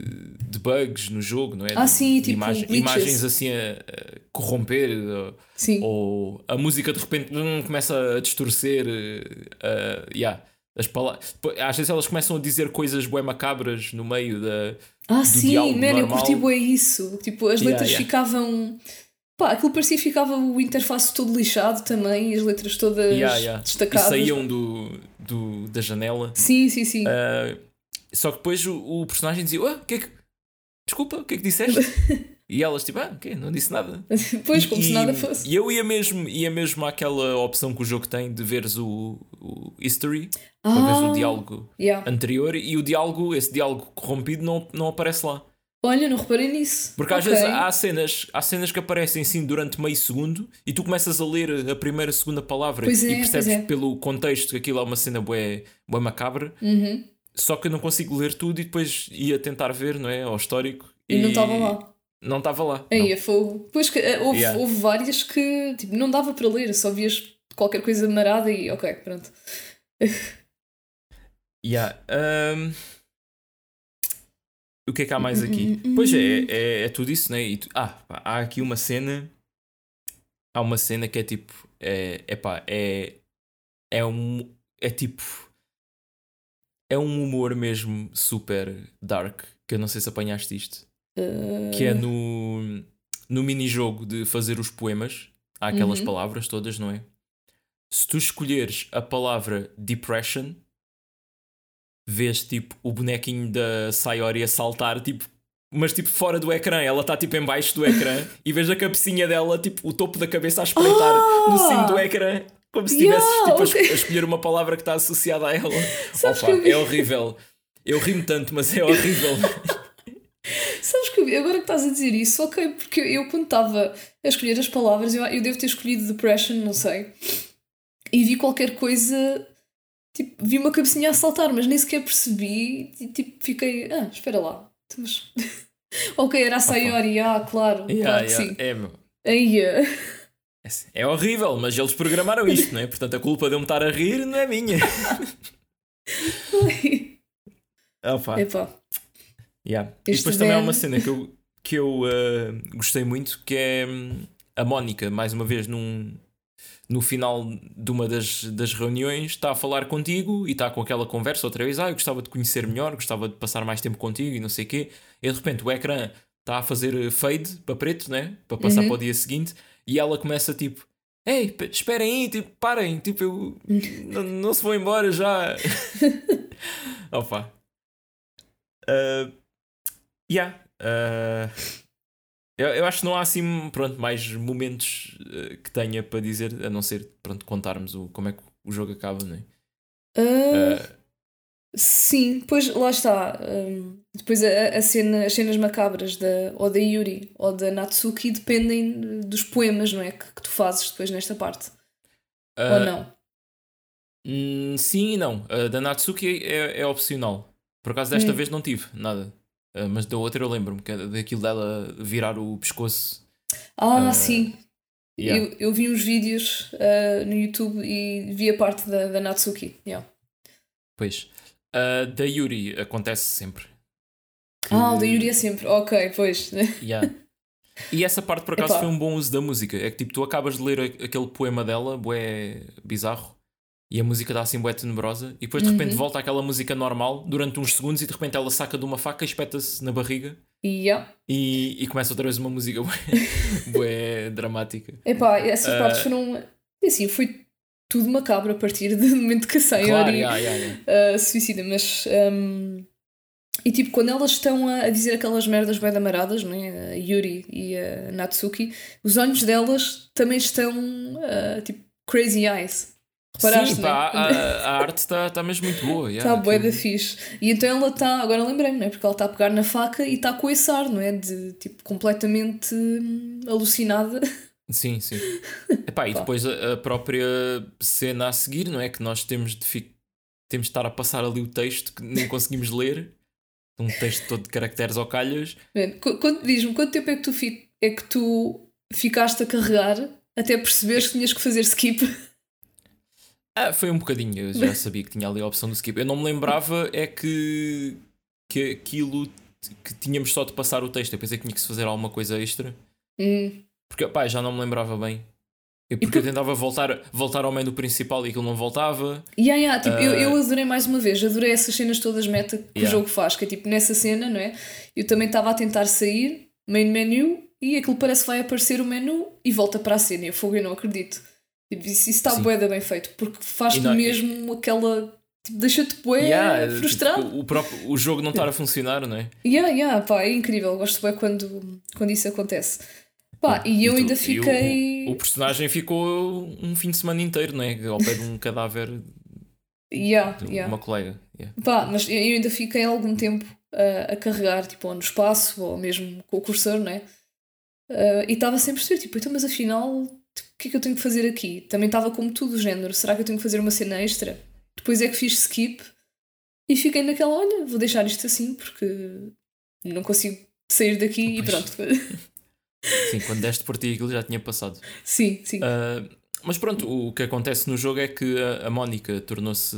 de bugs no jogo, não é? Ah, sim, tipo imagem- imagens assim a, a corromper, ou, ou a música de repente hum, começa a distorcer. uh, yeah, as palavras. Às vezes elas começam a dizer coisas bué macabras no meio da. Ah, sim, man, eu curti bué isso. Tipo, as Yeah, letras yeah. ficavam. Pá, aquilo parecia que ficava o interface todo lixado também as letras todas Yeah, yeah. E destacadas. saíam do, do, da janela. Sim, sim, sim. Uh, só que depois o, o personagem dizia: "Ué, o que é que. Desculpa, o que é que disseste? e elas, tipo, ah, ok, não disse nada. pois, como e, se nada fosse. E eu ia mesmo, ia mesmo àquela opção que o jogo tem de veres o, o history, para veres o Ah, diálogo yeah. anterior, e o diálogo, esse diálogo corrompido, não, não aparece lá. Olha, não reparei nisso. Porque às Ok. vezes há cenas, há cenas que aparecem assim durante meio segundo e tu começas a ler a primeira, segunda palavra Pois e é, percebes é. pelo contexto que aquilo é uma cena bué, bué macabra, Uhum. Só que eu não consigo ler tudo e depois ia tentar ver, não é? Ao histórico. E, não estava lá. Não estava lá. Aí é fogo. Pois que eh, houve, Yeah. houve várias que tipo, não dava para ler, só vias qualquer coisa marada e ok, pronto. Yeah, um, O que é que há mais aqui? Hum, hum, hum. Pois é, é, é tudo isso, né? E tu- ah, pá, há aqui uma cena. Há uma cena que é tipo. É, epá, é. É um. É tipo. É um humor mesmo super dark. Que eu não sei se apanhaste isto. Eh, Que é no. No mini-jogo de fazer os poemas. Há aquelas Uhum. palavras todas, não é? Se tu escolheres a palavra depression, vês tipo o bonequinho da Sayori a saltar, tipo, mas tipo fora do ecrã. Ela está tipo em baixo do ecrã e vês a cabecinha dela, tipo, o topo da cabeça a espreitar no cimo do ecrã. Como se Yeah, estivesses tipo, a escolher uma palavra que está associada a ela. Sabes Opa, que eu é horrível. Eu rimo tanto, mas é horrível. Sabes que eu- agora que estás a dizer isso, ok, porque eu quando estava a escolher as palavras, eu, eu devo ter escolhido depression, não sei, e vi qualquer coisa, tipo, vi uma cabecinha a saltar, mas nem sequer percebi, e tipo, fiquei, ah, espera lá, mas... ok, era a Sayori, ah, claro, Yeah, claro que yeah. sim. É, meu. Aí, eh, É horrível, mas eles programaram isto, não é? Portanto, a culpa de eu me estar a rir não é minha. Opa. epá, Yeah. E depois também há Dan- uma cena que eu, que eu uh, gostei muito que é hum, a Mónica, mais uma vez, num, no final de uma das, das reuniões, está a falar contigo e está com aquela conversa outra vez. Ah, eu gostava de conhecer melhor, gostava de passar mais tempo contigo e não sei o quê. E de repente o ecrã está a fazer fade para preto, né? Para passar Uhum. para o dia seguinte, e ela começa tipo. Ei, esperem aí, tipo, parem, tipo, eu não, não se vão embora já. Opa. Uh, yeah. uh, eu, eu acho que não há assim, pronto, mais momentos uh, que tenha para dizer, a não ser, pronto, contarmos o, como é que o jogo acaba, não é? Ah, Uh, Sim, pois lá está. hum, depois a, a cena, as cenas macabras da, ou da Yuri ou da Natsuki dependem dos poemas, não é? Que, que tu fazes depois nesta parte. ou uh, não? hum, sim e não. A da Natsuki é, é opcional. Por acaso desta Hum. vez não tive nada. Uh, mas da outra eu lembro-me que é daquilo dela virar o pescoço. Ah, Ah, sim. Yeah. Eu, eu vi uns vídeos ah, no YouTube e vi a parte da, da Natsuki. Yeah. Pois. Uh, da Yuri acontece sempre. Que- Ah, o da Yuri é sempre. Ok, pois. Yeah. E essa parte por acaso Epá. foi um bom uso da música. É que tipo, tu acabas de ler aquele poema dela, bué bizarro, e a música está assim bué tenebrosa, e depois de repente Uhum. volta àquela música normal durante uns segundos e de repente ela saca de uma faca e espeta-se na barriga Yeah. e, e começa outra vez uma música bué, bué dramática. Epá, essas Ah. partes foram. Assim, foi tudo macabro a partir do momento que a Claro, Sayori yeah, yeah, yeah. ah, se suicida, mas. hum, e tipo, quando elas estão a, a dizer aquelas merdas bem amaradas, não é? A Yuri e a Natsuki, os olhos delas também estão ah, tipo crazy eyes. Reparaste, Sim, não é? pá, a, a arte está tá mesmo muito boa. Está yeah, bué da aquilo- fixe. E então ela está, agora lembrei-me, não é? Porque ela está a pegar na faca e está a coiçar, não é? De tipo completamente hum, alucinada. Sim, sim. Epá, e depois a, a própria cena a seguir, não é? Que nós temos de, fi- temos de estar a passar ali o texto que nem conseguimos ler. Um texto todo de caracteres ou calhas. Diz-me, quanto tempo é que, tu fi- é que tu ficaste a carregar até perceberes que tinhas que fazer skip? Ah, foi um bocadinho. Eu já sabia que tinha ali a opção do skip. Eu não me lembrava é que, que aquilo que tínhamos só de passar o texto. Eu pensei que tinha que se fazer alguma coisa extra. Hum, Porque, pá, já não me lembrava bem. Eu, porque eu tentava voltar, voltar ao menu principal e aquilo não voltava. Yeah, yeah, tipo, eu, Ah. eu adorei mais uma vez, adorei essas cenas todas meta que Yeah. o jogo faz, que é tipo nessa cena, não é? Eu também estava a tentar sair, main menu, e aquilo parece que vai aparecer o menu e volta para a cena. E eu fogo, eu não acredito. Tipo, isso, está Sim. bué da bem feito, porque faz-te E mesmo aquela. Tipo, deixa-te bué Yeah, tipo, frustrado. o, próprio, o jogo não estar a funcionar, não é? Yeah, yeah, pá, é incrível, gosto bem quando, quando isso acontece. Pá, e eu tu- ainda e o- fiquei. O, personagem ficou um fim de semana inteiro, não é? Ao pé de um cadáver Yeah, de yeah. uma colega. Yeah. Pá, mas eu ainda fiquei algum tempo uh, a carregar, tipo, ou no espaço, ou mesmo com o cursor, não é? Uh, e estava sempre a perceber, tipo, então, mas afinal, tipo, o que é que eu tenho que fazer aqui? Também estava como tudo, o género, será que eu tenho que fazer uma cena extra? Depois é que fiz skip e fiquei naquela, olha, vou deixar isto assim, porque não consigo sair daqui e Pois. pronto. Sim, quando deste por ti aquilo já tinha passado. sim, sim. Ah, mas pronto, o que acontece no jogo é que a, a Mónica tornou-se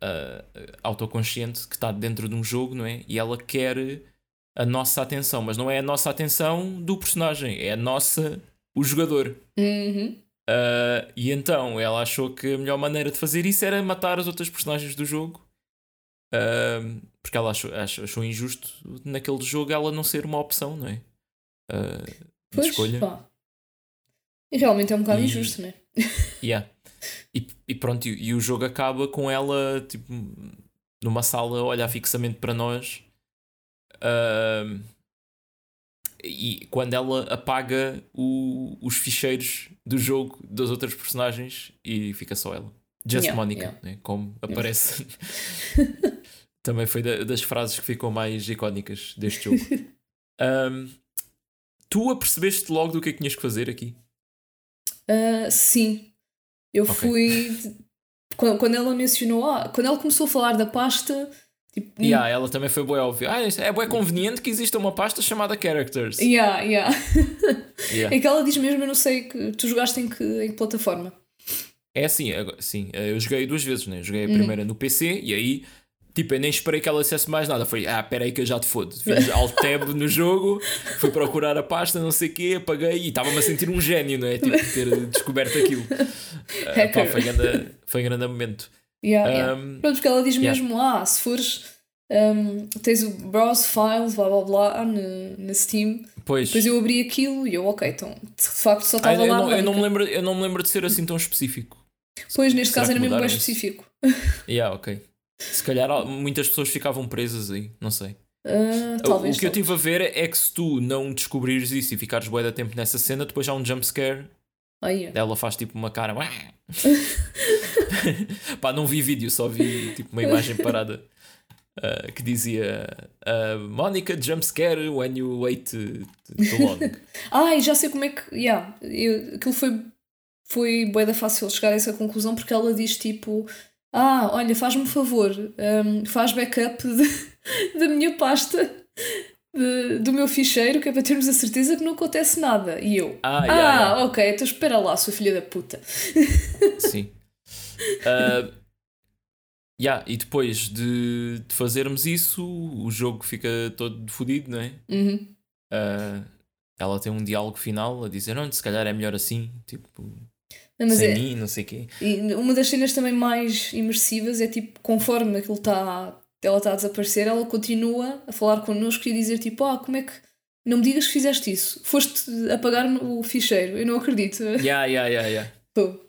ah, autoconsciente que está dentro de um jogo, não é? E ela quer a nossa atenção, mas não é a nossa atenção do personagem, é a nossa, o jogador. Uhum. Ah, e então ela achou que a melhor maneira de fazer isso era matar as outras personagens do jogo. Ah, porque ela achou, achou, achou injusto naquele jogo ela não ser uma opção, não é? De Pois, escolha. pá. E realmente é um bocado E- injusto, não é? Yeah. E, e pronto, e, e o jogo acaba com ela tipo, numa sala a olhar fixamente para nós. Ahm, e quando ela apaga o- os ficheiros do jogo das outras personagens e fica só ela. Just Yeah, Monica, yeah. né? como aparece. Também foi da- das frases que ficou mais icónicas deste jogo. Ahm, tu apercebeste logo do que é que tinhas que fazer aqui? Ah, sim. Eu Ok. fui. Quando, quando ela mencionou, ah, quando ela começou a falar da pasta, tipo. Yeah, ela também foi boa óbvia. Ah, é bem conveniente que exista uma pasta chamada Characters. Yeah, yeah. Yeah. É que ela diz mesmo, eu não sei que tu jogaste em que, em que plataforma. É assim, sim, eu joguei duas vezes, né? Eu joguei a Uhum. primeira no PC e aí, tipo, eu nem esperei que ela dissesse mais nada. Foi, ah, peraí que eu já te fodo. Fiz alt tab no jogo, fui procurar a pasta, não sei o quê, apaguei e estava-me a sentir um gênio, não é? Tipo, ter descoberto aquilo. Ah, pá, foi, grande, foi um grande momento. Yeah, yeah. Um, Pronto, porque ela diz yeah. mesmo, ah, se fores. um, tens o browse files, blá blá blá, na, na Steam. pois. Depois eu abri aquilo e eu, ok, então de facto só Ah, estava lá. não, eu, não me lembro, eu não me lembro de ser assim tão específico. Pois, neste Será caso era mesmo bem isso? específico. Yeah, ok. Se calhar al- muitas pessoas ficavam presas aí, não sei. O- talvez. o que eu talvez. tive a ver é que se tu não descobrires isso e ficares bué da tempo nessa cena, depois há um jumpscare, Ah, yeah. ela faz tipo uma cara. Pá, não vi vídeo, só vi tipo uma imagem parada ah, que dizia ah, Mónica jumpscare when you wait too long. Ah, e já sei como é que. Yeah, eu, aquilo foi, foi bué da fácil chegar a essa conclusão porque ela diz tipo. Ah, olha, faz-me um favor, um, faz backup de, da minha pasta de, do meu ficheiro, que é para termos a certeza que não acontece nada. E eu, Ah, ah, yeah, ok, então espera lá, sua filha da puta. Sim. Uh, yeah, e depois de, de fazermos isso, o jogo fica todo fodido, não é? Uhum. Uh, ela tem um diálogo final a dizer: Não, se calhar é melhor assim, tipo, Não, mas sem é, mim, não sei o quê. e uma das cenas também mais imersivas é tipo, conforme aquilo está. Ela está a desaparecer, ela continua a falar connosco e a dizer tipo, ah, como é que. Não me digas que fizeste isso. Foste apagar o ficheiro. Eu não acredito. Yeah, yeah, yeah, yeah. Tô.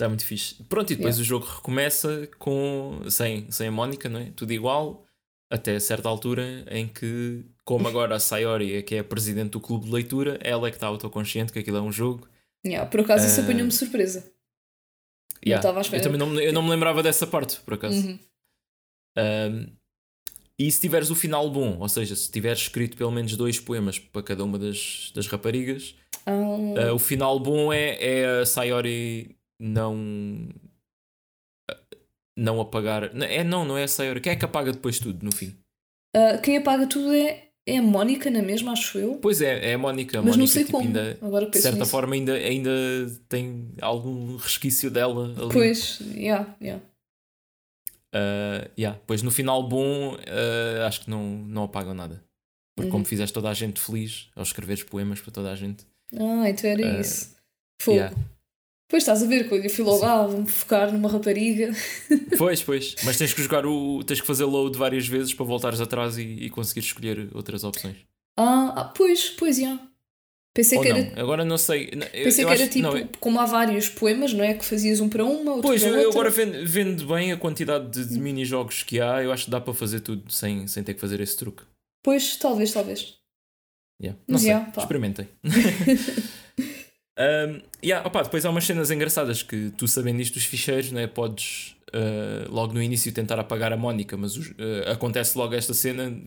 Está muito fixe. Pronto, e depois o jogo recomeça com sem, sem a Mónica, não é? Tudo igual, até certa altura em que, como agora a Sayori é que é a presidente do clube de leitura, ela é que está autoconsciente que aquilo é um jogo. Yeah, por acaso isso Ah. apanhou-me de surpresa. Yeah. estava à espera. Eu também não, me- eu não me lembrava dessa parte, por acaso. Uhum. Um, e se tiveres o final bom, ou seja, se tiveres escrito pelo menos dois poemas para cada uma das, das raparigas, uh, o final bom é, é a Sayori não. Não apagar. Não, É, não, não é a Sayori. Quem é que apaga depois tudo, no fim? ah, quem apaga tudo é, é a Mónica, na mesma, acho eu. Pois é, é a Mónica. A Mas não Mónica, sei tipo, como. ainda, Agora de certa nisso. forma, ainda, ainda tem algum resquício dela ali. Pois, yeah, yeah. Uh, yeah. Pois no final bom, uh, acho que não, não apagam nada. Porque Uhum. como fizeste toda a gente feliz ao escreveres poemas para toda a gente. Ah, então era Ah, isso. Fogo. yeah. Pois estás a ver, eu fui logo, Sim. ah, vou-me focar numa rapariga. Pois, pois. Mas tens que jogar o. tens que fazer load várias vezes para voltares atrás e, e conseguir escolher outras opções. Ah, ah, pois, pois, já. Pensei Ou que não, era, agora não sei. Eu- pensei eu que era acho- tipo, não, é- como há vários poemas, não é? Que fazias um para uma, outro Pois, para eu, outra. eu agora vendo, vendo bem a quantidade de, de mini-jogos que há, eu acho que dá para fazer tudo sem, sem ter que fazer esse truque. Pois, talvez, talvez. Yeah. Não Mas sei, yeah, experimentem. um, yeah, opá, depois há umas cenas engraçadas que tu sabendo isto dos ficheiros, né, podes uh, logo no início tentar apagar a Mónica, mas os- uh, acontece logo esta cena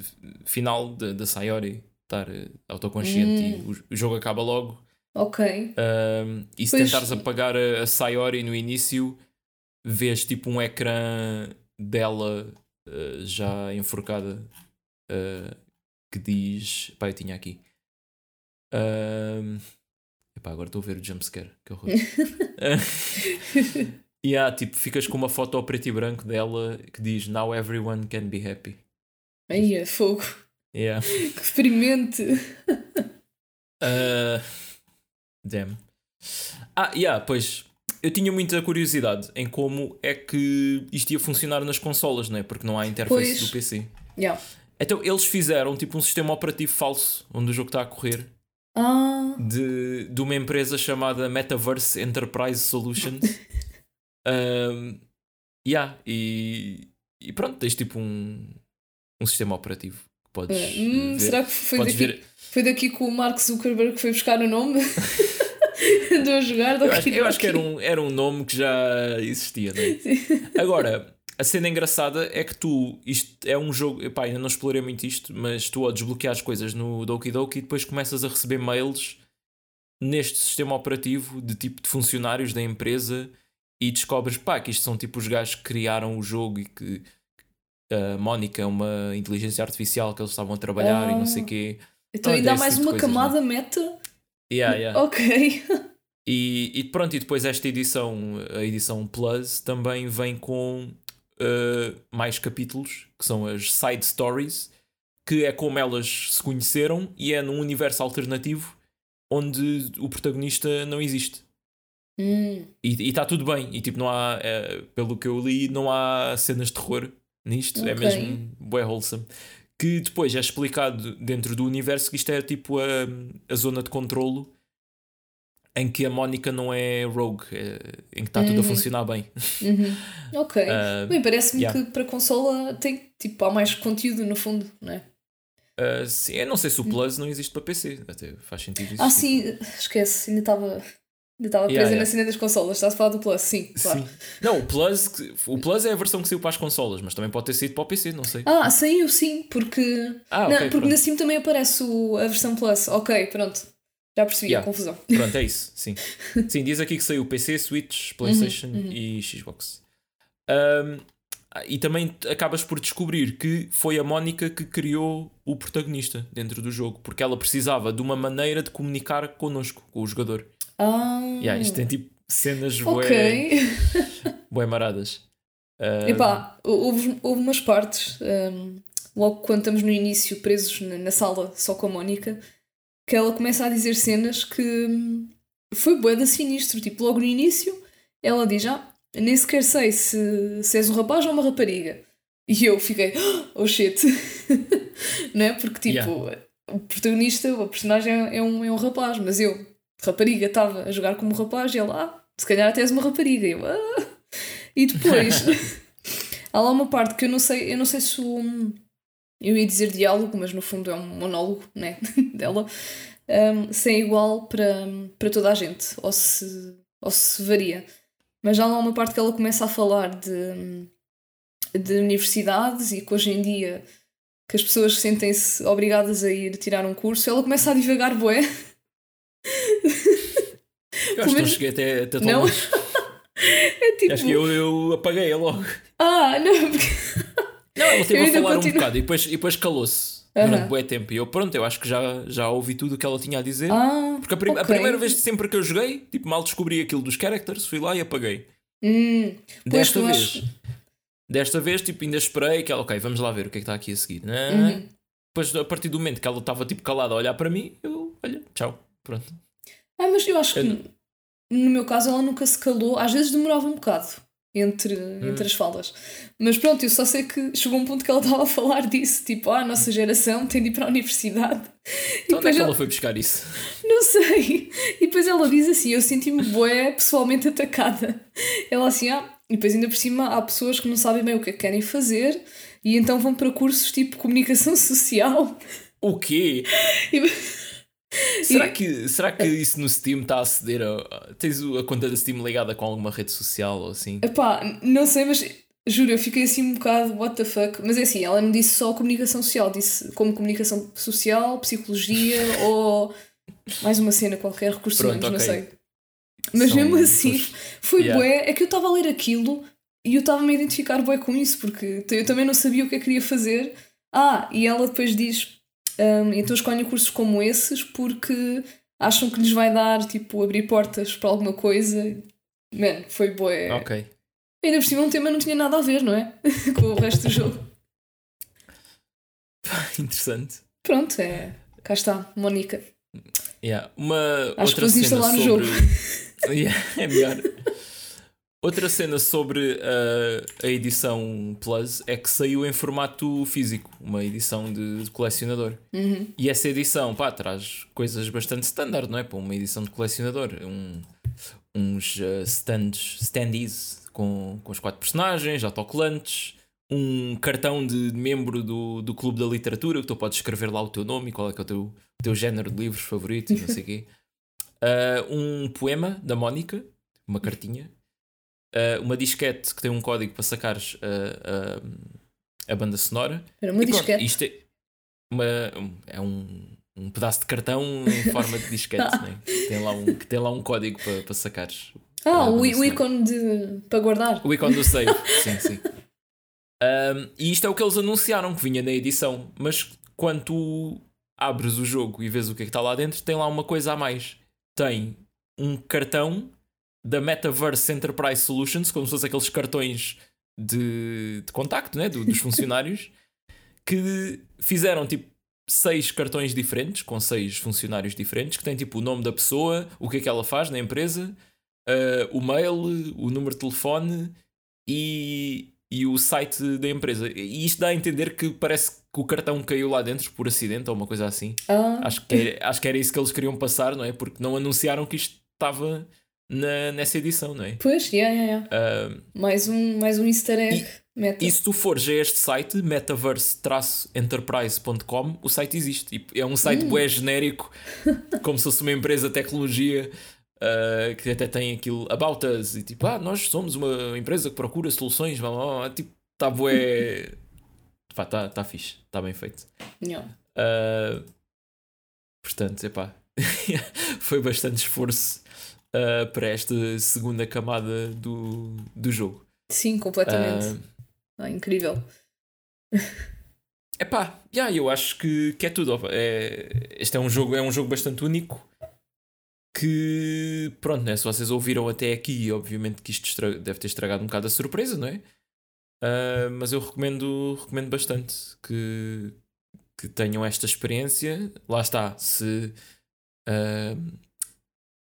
final da Sayori estar uh, autoconsciente e o, o jogo acaba logo. Ok. Um, e se Pois. tentares apagar a, a Sayori no início, vês tipo um ecrã dela uh, já enforcada uh, que diz. Pá, eu tinha aqui. Epá, agora estou a ver o jumpscare, que horror. e há tipo, ficas com uma foto ao preto e branco dela que diz Now everyone can be happy. Aí é fogo. Yeah. Que experimente. Uh, damn. Ah, yeah, pois. Eu tinha muita curiosidade em como é que isto ia funcionar nas consolas, não é? Porque não há interface Pois. do PC. Yeah. Então eles fizeram tipo um sistema operativo falso onde o jogo está a correr Ah, de, de uma empresa chamada Metaverse Enterprise Solutions. um, yeah, e, e pronto, tens tipo um, um sistema operativo que podes. hum, ver. será que foi Podes daqui, ver- foi daqui que o Mark Zuckerberg foi buscar o nome? Andou a jogar Eu acho, eu acho que era um, era um nome que já existia, não é? Agora, a cena engraçada é que tu, isto é um jogo, epá, ainda não explorei muito isto, mas tu ao desbloquear as coisas no Doki Doki depois começas a receber mails neste sistema operativo de tipo de funcionários da empresa e descobres pá, que isto são tipo os gajos que criaram o jogo e que a Mónica é uma inteligência artificial que eles estavam a trabalhar e não sei o Ah. quê. Então Ah, ainda há mais tipo uma coisas, camada meta? Yeah, yeah. Ok. E, e pronto, e depois esta edição, a edição Plus, também vem com uh, mais capítulos, que são as side stories, que é como elas se conheceram e é num universo alternativo onde o protagonista não existe. Hum, E está tudo bem, e tipo, não há, eh, pelo que eu li, não há cenas de terror nisto, é Ok. mesmo bué wholesome. Que depois é explicado dentro do universo que isto é tipo a, a zona de controlo em que a Mónica não é rogue, é- em que está tudo a Uhum. funcionar bem. uhum. Ok. Ah, Bem, parece-me yeah. que para consola tem, tipo, há mais conteúdo no fundo, não é? ah, sim, eu não sei se o Plus não existe para PC, até faz sentido isso. Ah, sim, esquece, ainda estava ainda estava presa Yeah, yeah. na cena das consolas. Estás a falar do Plus, sim, claro. Sim. Não, o Plus, o Plus é a versão que saiu para as consolas, mas também pode ter saído para o PC, não sei. Ah, saiu sim, porque. Ah, não, ok, porque pronto. na Steam também aparece o- a versão Plus. Ok, pronto. Já percebi Yeah. a confusão. Pronto, é isso, sim. Sim, diz aqui que saiu PC, Switch, PlayStation uhum. e Xbox. Um, e também acabas por descobrir que foi a Mónica que criou o protagonista dentro do jogo, porque ela precisava de uma maneira de comunicar connosco, com o jogador. Ah. Yeah, isto tem tipo cenas Ok. bué, bué maradas. Um, Epá, houve, houve umas partes, hum, logo quando estamos no início, presos na, na sala só com a Mónica, que ela começa a dizer cenas que hum, foi bué da sinistro. Tipo, logo no início, ela diz: Ah, nem sequer sei se, se és um rapaz ou uma rapariga. E eu fiquei, oh shit. não é? Porque, tipo, o protagonista, o personagem é um, é um rapaz, mas eu, rapariga, estava a jogar como rapaz e ela, ah, se calhar até és uma rapariga. E eu, ah. E depois, há lá uma parte que eu não sei, eu não sei se o, eu ia dizer diálogo, mas no fundo é um monólogo, né? dela, um, se é igual para, para toda a gente, ou se, ou se varia. Mas já há uma parte que ela começa a falar de, de universidades e que hoje em dia que as pessoas sentem-se obrigadas a ir tirar um curso, ela começa a divagar bué. eu acho que não cheguei até, até tão Não? longe. É tipo, Acho que eu, eu apaguei-a logo. ah, não, porque... Não, ela Eu esteve a falar um continuo. bocado e depois, e depois calou-se Aham. durante bué tempo. E eu, pronto, eu acho que já, já ouvi tudo o que ela tinha a dizer. Ah, Porque a, prim- a ok. primeira vez de sempre que eu joguei, tipo, mal descobri aquilo dos characters, fui lá e apaguei. hum, Desta vez, acho- desta vez, tipo, ainda esperei que ela, ok, vamos lá ver o que é que está aqui a seguir. Né? Uhum. Depois, a partir do momento que ela estava tipo calada a olhar para mim, eu, olha, tchau, pronto. Ah, mas eu acho que Eu- no meu caso ela nunca se calou, às vezes demorava um bocado entre, Hum. entre as falas. Mas pronto, eu só sei que chegou um ponto que ela estava a falar disso, tipo, ah, a nossa geração tem de ir para a universidade. Então onde é que ela, ela foi buscar isso? não sei. E depois ela diz assim: Eu senti-me bué pessoalmente atacada. Ela assim, ah, e depois ainda por cima há pessoas que não sabem bem o que é que querem fazer e então vão para cursos tipo comunicação social. O quê? E- Será que, será que isso no Steam está a aceder a. Tens a conta da Steam ligada com alguma rede social ou assim? Epá, não sei, mas juro, eu fiquei assim um bocado, what the fuck. Mas é assim, ela não disse só comunicação social, disse como comunicação social, psicologia ou mais uma cena qualquer, recursos Pronto, humanos, não ok. sei. Mas São- mesmo assim, foi Yeah. bué, é que eu estava a ler aquilo e eu estava-me a identificar bué com isso, porque eu também não sabia o que é que queria fazer. Ah, e ela depois diz, hum, então escolhem cursos como esses porque acham que lhes vai dar, tipo, abrir portas para alguma coisa. Man, foi bué. Ok. Ainda por cima um tema não tinha nada a ver, não é? Com o resto do jogo. Interessante. Pronto, é. Cá está, Mónica. Yeah. Uma Acho que outra vou cena desinstalar no sobre. Yeah, é melhor. Outra cena sobre uh, a edição Plus é que saiu em formato físico, uma edição de, de colecionador. Uhum. E essa edição, pá, traz coisas bastante standard, não é? Para uma edição de colecionador. Um, uns uh, stands, standees com, com os quatro personagens, autocolantes, um cartão de membro do, do Clube da Literatura, que tu podes escrever lá o teu nome e qual é que é o teu, o teu género de livros favorito e não sei o quê. Uh, um poema da Mónica, uma cartinha. Uh, uma disquete que tem um código para sacares uh, uh, a banda sonora. Era uma E pronto, disquete. Isto é, uma, é um, um pedaço de cartão em forma de disquete, né? tem, lá um, que tem lá um código para, para sacares. Ah, o, o ícone de, para guardar. O ícone do save, sim, sim. Um, e isto é o que eles anunciaram que vinha na edição, mas quando tu abres o jogo e vês o que é que está lá dentro, tem lá uma coisa a mais. Tem um cartão da Metaverse Enterprise Solutions, como se fossem aqueles cartões de, de contacto né? do- dos funcionários, que fizeram tipo seis cartões diferentes, com seis funcionários diferentes, que têm tipo o nome da pessoa, o que é que ela faz na empresa, uh, o mail, o número de telefone e, e o site da empresa. E isto dá a entender que parece que o cartão caiu lá dentro por acidente ou uma coisa assim. Ah, Acho que, era, acho que era isso que eles queriam passar, não é? Porque não anunciaram que isto estava na, nessa edição, não é? pois, yeah, yeah, yeah. Mais, um, mais um easter egg. meta. e se tu fores a este site, metaverse-enterprise.com, o site existe. E é um site bué genérico, como se fosse uma empresa de tecnologia uh, que até tem aquilo about us. E tipo, ah, nós somos uma empresa que procura soluções. Blá, blá, blá. Tipo, está bué. Pá, está tá fixe, está bem feito. Yeah. Uh, portanto, epá, foi bastante esforço uh, para esta segunda camada do, do jogo. Sim, completamente. Ah, incrível. Epá, yeah, eu acho que, que é tudo. É, este é um jogo, é um jogo bastante único que pronto, né? Se vocês ouviram até aqui, obviamente que isto deve ter estragado um bocado a surpresa, não é? Uh, mas eu recomendo, recomendo bastante que, que tenham esta experiência. Lá está, se, uh,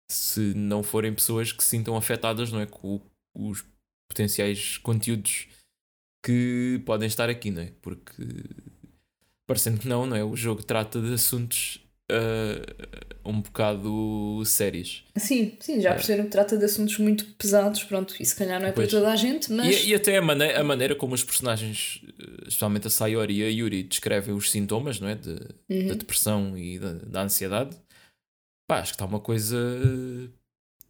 se não forem pessoas que se sintam afetadas não é? com os potenciais conteúdos que podem estar aqui, não é? Porque parecendo que não, não é? O jogo trata de assuntos uh, um bocado sérios. Sim, sim, já perceberam que trata de assuntos muito pesados, pronto, e se calhar não é pois. para toda a gente, mas. E, e até a, maneira, a maneira como os personagens, eh, especialmente a Sayori e a Yuri, descrevem os sintomas, não é? De, uhum. Da depressão e da, da ansiedade, pá, acho que está uma coisa.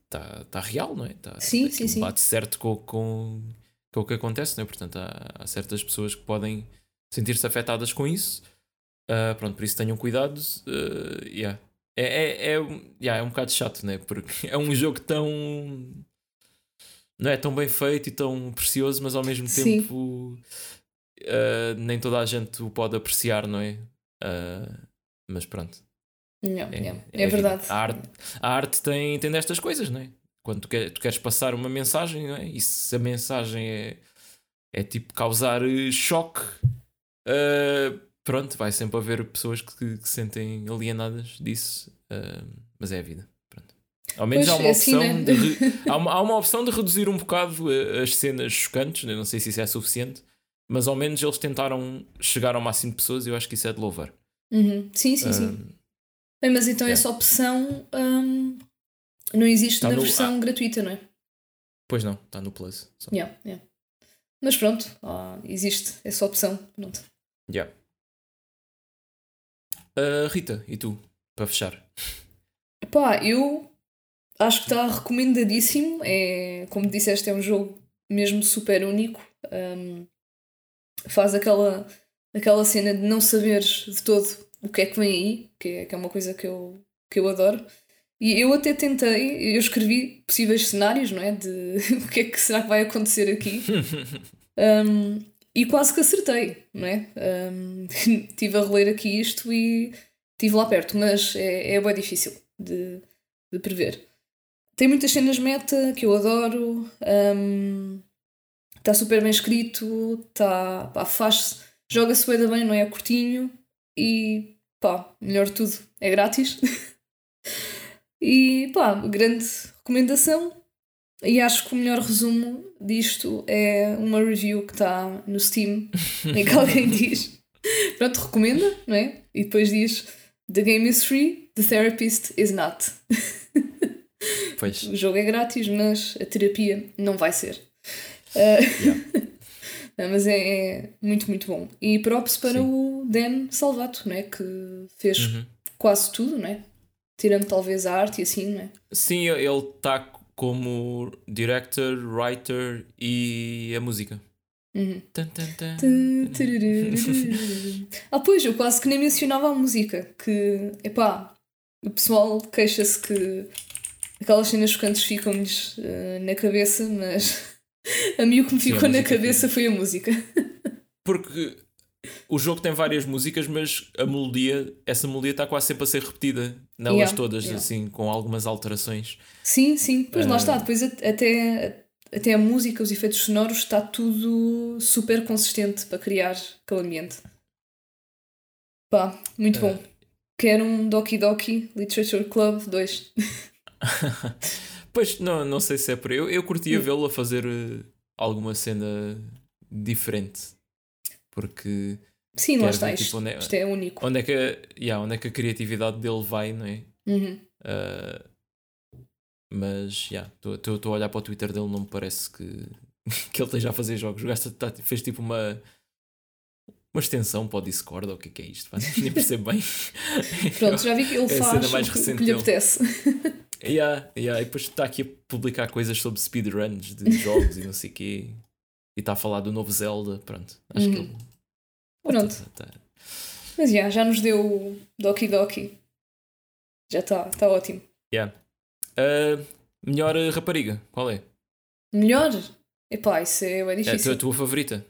Está tá real, não é? Tá, sim, sim, sim. Bate certo com, com, com o que acontece, não é? Portanto, há, há certas pessoas que podem sentir-se afetadas com isso Uh, pronto, por isso tenham cuidado. Uh, yeah. É, é, é, yeah, é um bocado chato, né? Porque é um jogo tão. Não é tão bem feito e tão precioso, mas ao mesmo Sim. tempo uh, nem toda a gente o pode apreciar, não é? Uh, mas pronto. Não, é, é, é, verdade. A arte, a arte tem, tem destas coisas, não é? Quando tu, quer, tu queres passar uma mensagem, não é? E se a mensagem é, é tipo causar choque. Uh, pronto, vai sempre haver pessoas que, se sentem alienadas disso, uh, mas é a vida. Pronto. Ao menos pois, há, uma assim, opção né? de, há, uma, há uma opção de reduzir um bocado as cenas chocantes, né? não sei se isso é suficiente, mas ao menos eles tentaram chegar ao máximo de pessoas e eu acho que isso é de louvar. Uhum. Sim, sim, uh, sim. Bem, mas então essa opção um, não existe tá na no, versão ah, gratuita, não é? Pois não, está no Plus. Yeah, yeah. Mas pronto, existe essa opção. Pronto. Yeah. Uh, Rita, e tu? Para fechar. Pá, eu acho que está recomendadíssimo. É, como disseste, é um jogo mesmo super único. Um, faz aquela, aquela cena de não saberes de todo o que é que vem aí, que é, que é uma coisa que eu, que eu adoro. E eu até tentei, eu escrevi possíveis cenários, não é? De o que é que será que vai acontecer aqui. um, e quase que acertei, não é? Um, tive a reler aqui isto e estive lá perto, mas é, é bem difícil de, de prever. Tem muitas cenas meta que eu adoro, está um, super bem escrito, tá, pá, faz joga-se bem, bem, não é? é? Curtinho e pá, melhor de tudo, é grátis. e pá, grande recomendação. E acho que o melhor resumo disto é uma review que está no Steam em que alguém diz pronto, recomenda, não é? E depois diz The game is free, the therapist is not. Pois. o jogo é grátis, mas a terapia não vai ser. Uh, yeah. Mas é, é, muito, muito bom. E props para Sim. o Dan Salvato, não é? Que fez uhum. quase tudo, não é? Tirando talvez a arte e assim, não é? Sim, ele está como director, writer e a música. Uhum. ah, pois, eu quase que nem mencionava a música. Que, epá, o pessoal queixa-se que aquelas cenas chocantes ficam-lhes uh, na cabeça, mas a mim o que me ficou na cabeça foi a música. Porque o jogo tem várias músicas, mas a melodia, essa melodia está quase sempre a ser repetida nelas yeah, todas, yeah. assim, com algumas alterações. Sim, sim, pois uh... lá está. Depois até, até a música, os efeitos sonoros, está tudo super consistente para criar aquele ambiente. Pá, muito uh... bom. Quero um Doki Doki Literature Club 2. pois, não, não sei se é por eu. Eu curtia vê-lo a fazer eh, alguma cena diferente porque. Sim, lá está, tipo, onde é, isto é único. Onde é, que, yeah, onde é que a criatividade dele vai, não é? Uhum. Uh, mas, já, yeah, estou a olhar para o Twitter dele, não me parece que, que ele esteja a fazer jogos. O gajo tá, fez tipo uma, uma extensão para o Discord, ou o que é, que é isto? Nem percebo bem. Pronto, já vi que ele é faz o que lhe apetece. Yeah, yeah, e depois está aqui a publicar coisas sobre speedruns de jogos e não sei o quê e está a falar do novo Zelda, pronto. Acho uhum. que ele. Pronto. Tá, tá. Mas yeah, já nos deu Doki Doki. Já está, está ótimo. Yeah. Uh, melhor rapariga, qual é? Melhor? Epá, isso é, é É a tua, difícil. a tua favorita?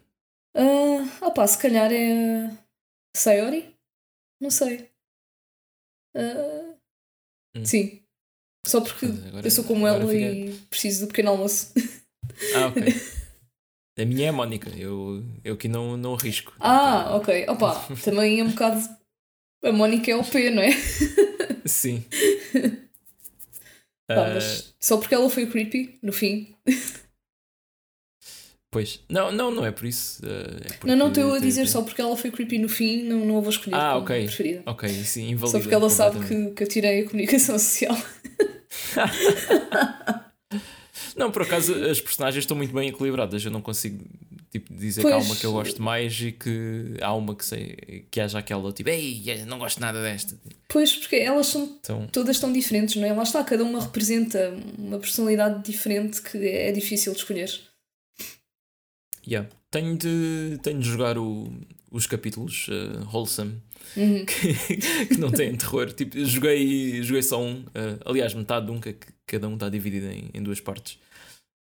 Ah, opá, se calhar é. Sayori? Não sei. Ah, Hum. Sim. Só porque agora- eu sou como ela fica- e preciso do pequeno almoço. Ah, ok. A minha é a Mónica, eu, eu aqui não, não arrisco. ah, ok. Opá, também é um bocado. A Mónica é o P, não é? Sim. Pá, Ah, mas só porque ela foi creepy, no fim. Pois. Não, não, não é por isso. ah, é Não, não estou a dizer tem- só porque ela foi creepy no fim, não, não a vou escolher Ah, como ok. preferida. Ok, sim, invalida. Só porque ela sabe que, que eu tirei a comunicação social. Não, por acaso as personagens estão muito bem equilibradas. Eu não consigo tipo, dizer que há Pois. uma que eu gosto mais e que há uma que sei que haja aquela tipo, ei, não gosto nada desta. Pois, porque elas são Então, todas tão diferentes, não é? Lá está, cada uma representa uma personalidade diferente que é difícil de escolher. yeah. tenho, de, tenho de jogar o- os capítulos uh, wholesome Uhum. que, que não têm terror. Tipo, joguei, joguei só um, uh, aliás, metade de um, que cada um está dividido em, em duas partes.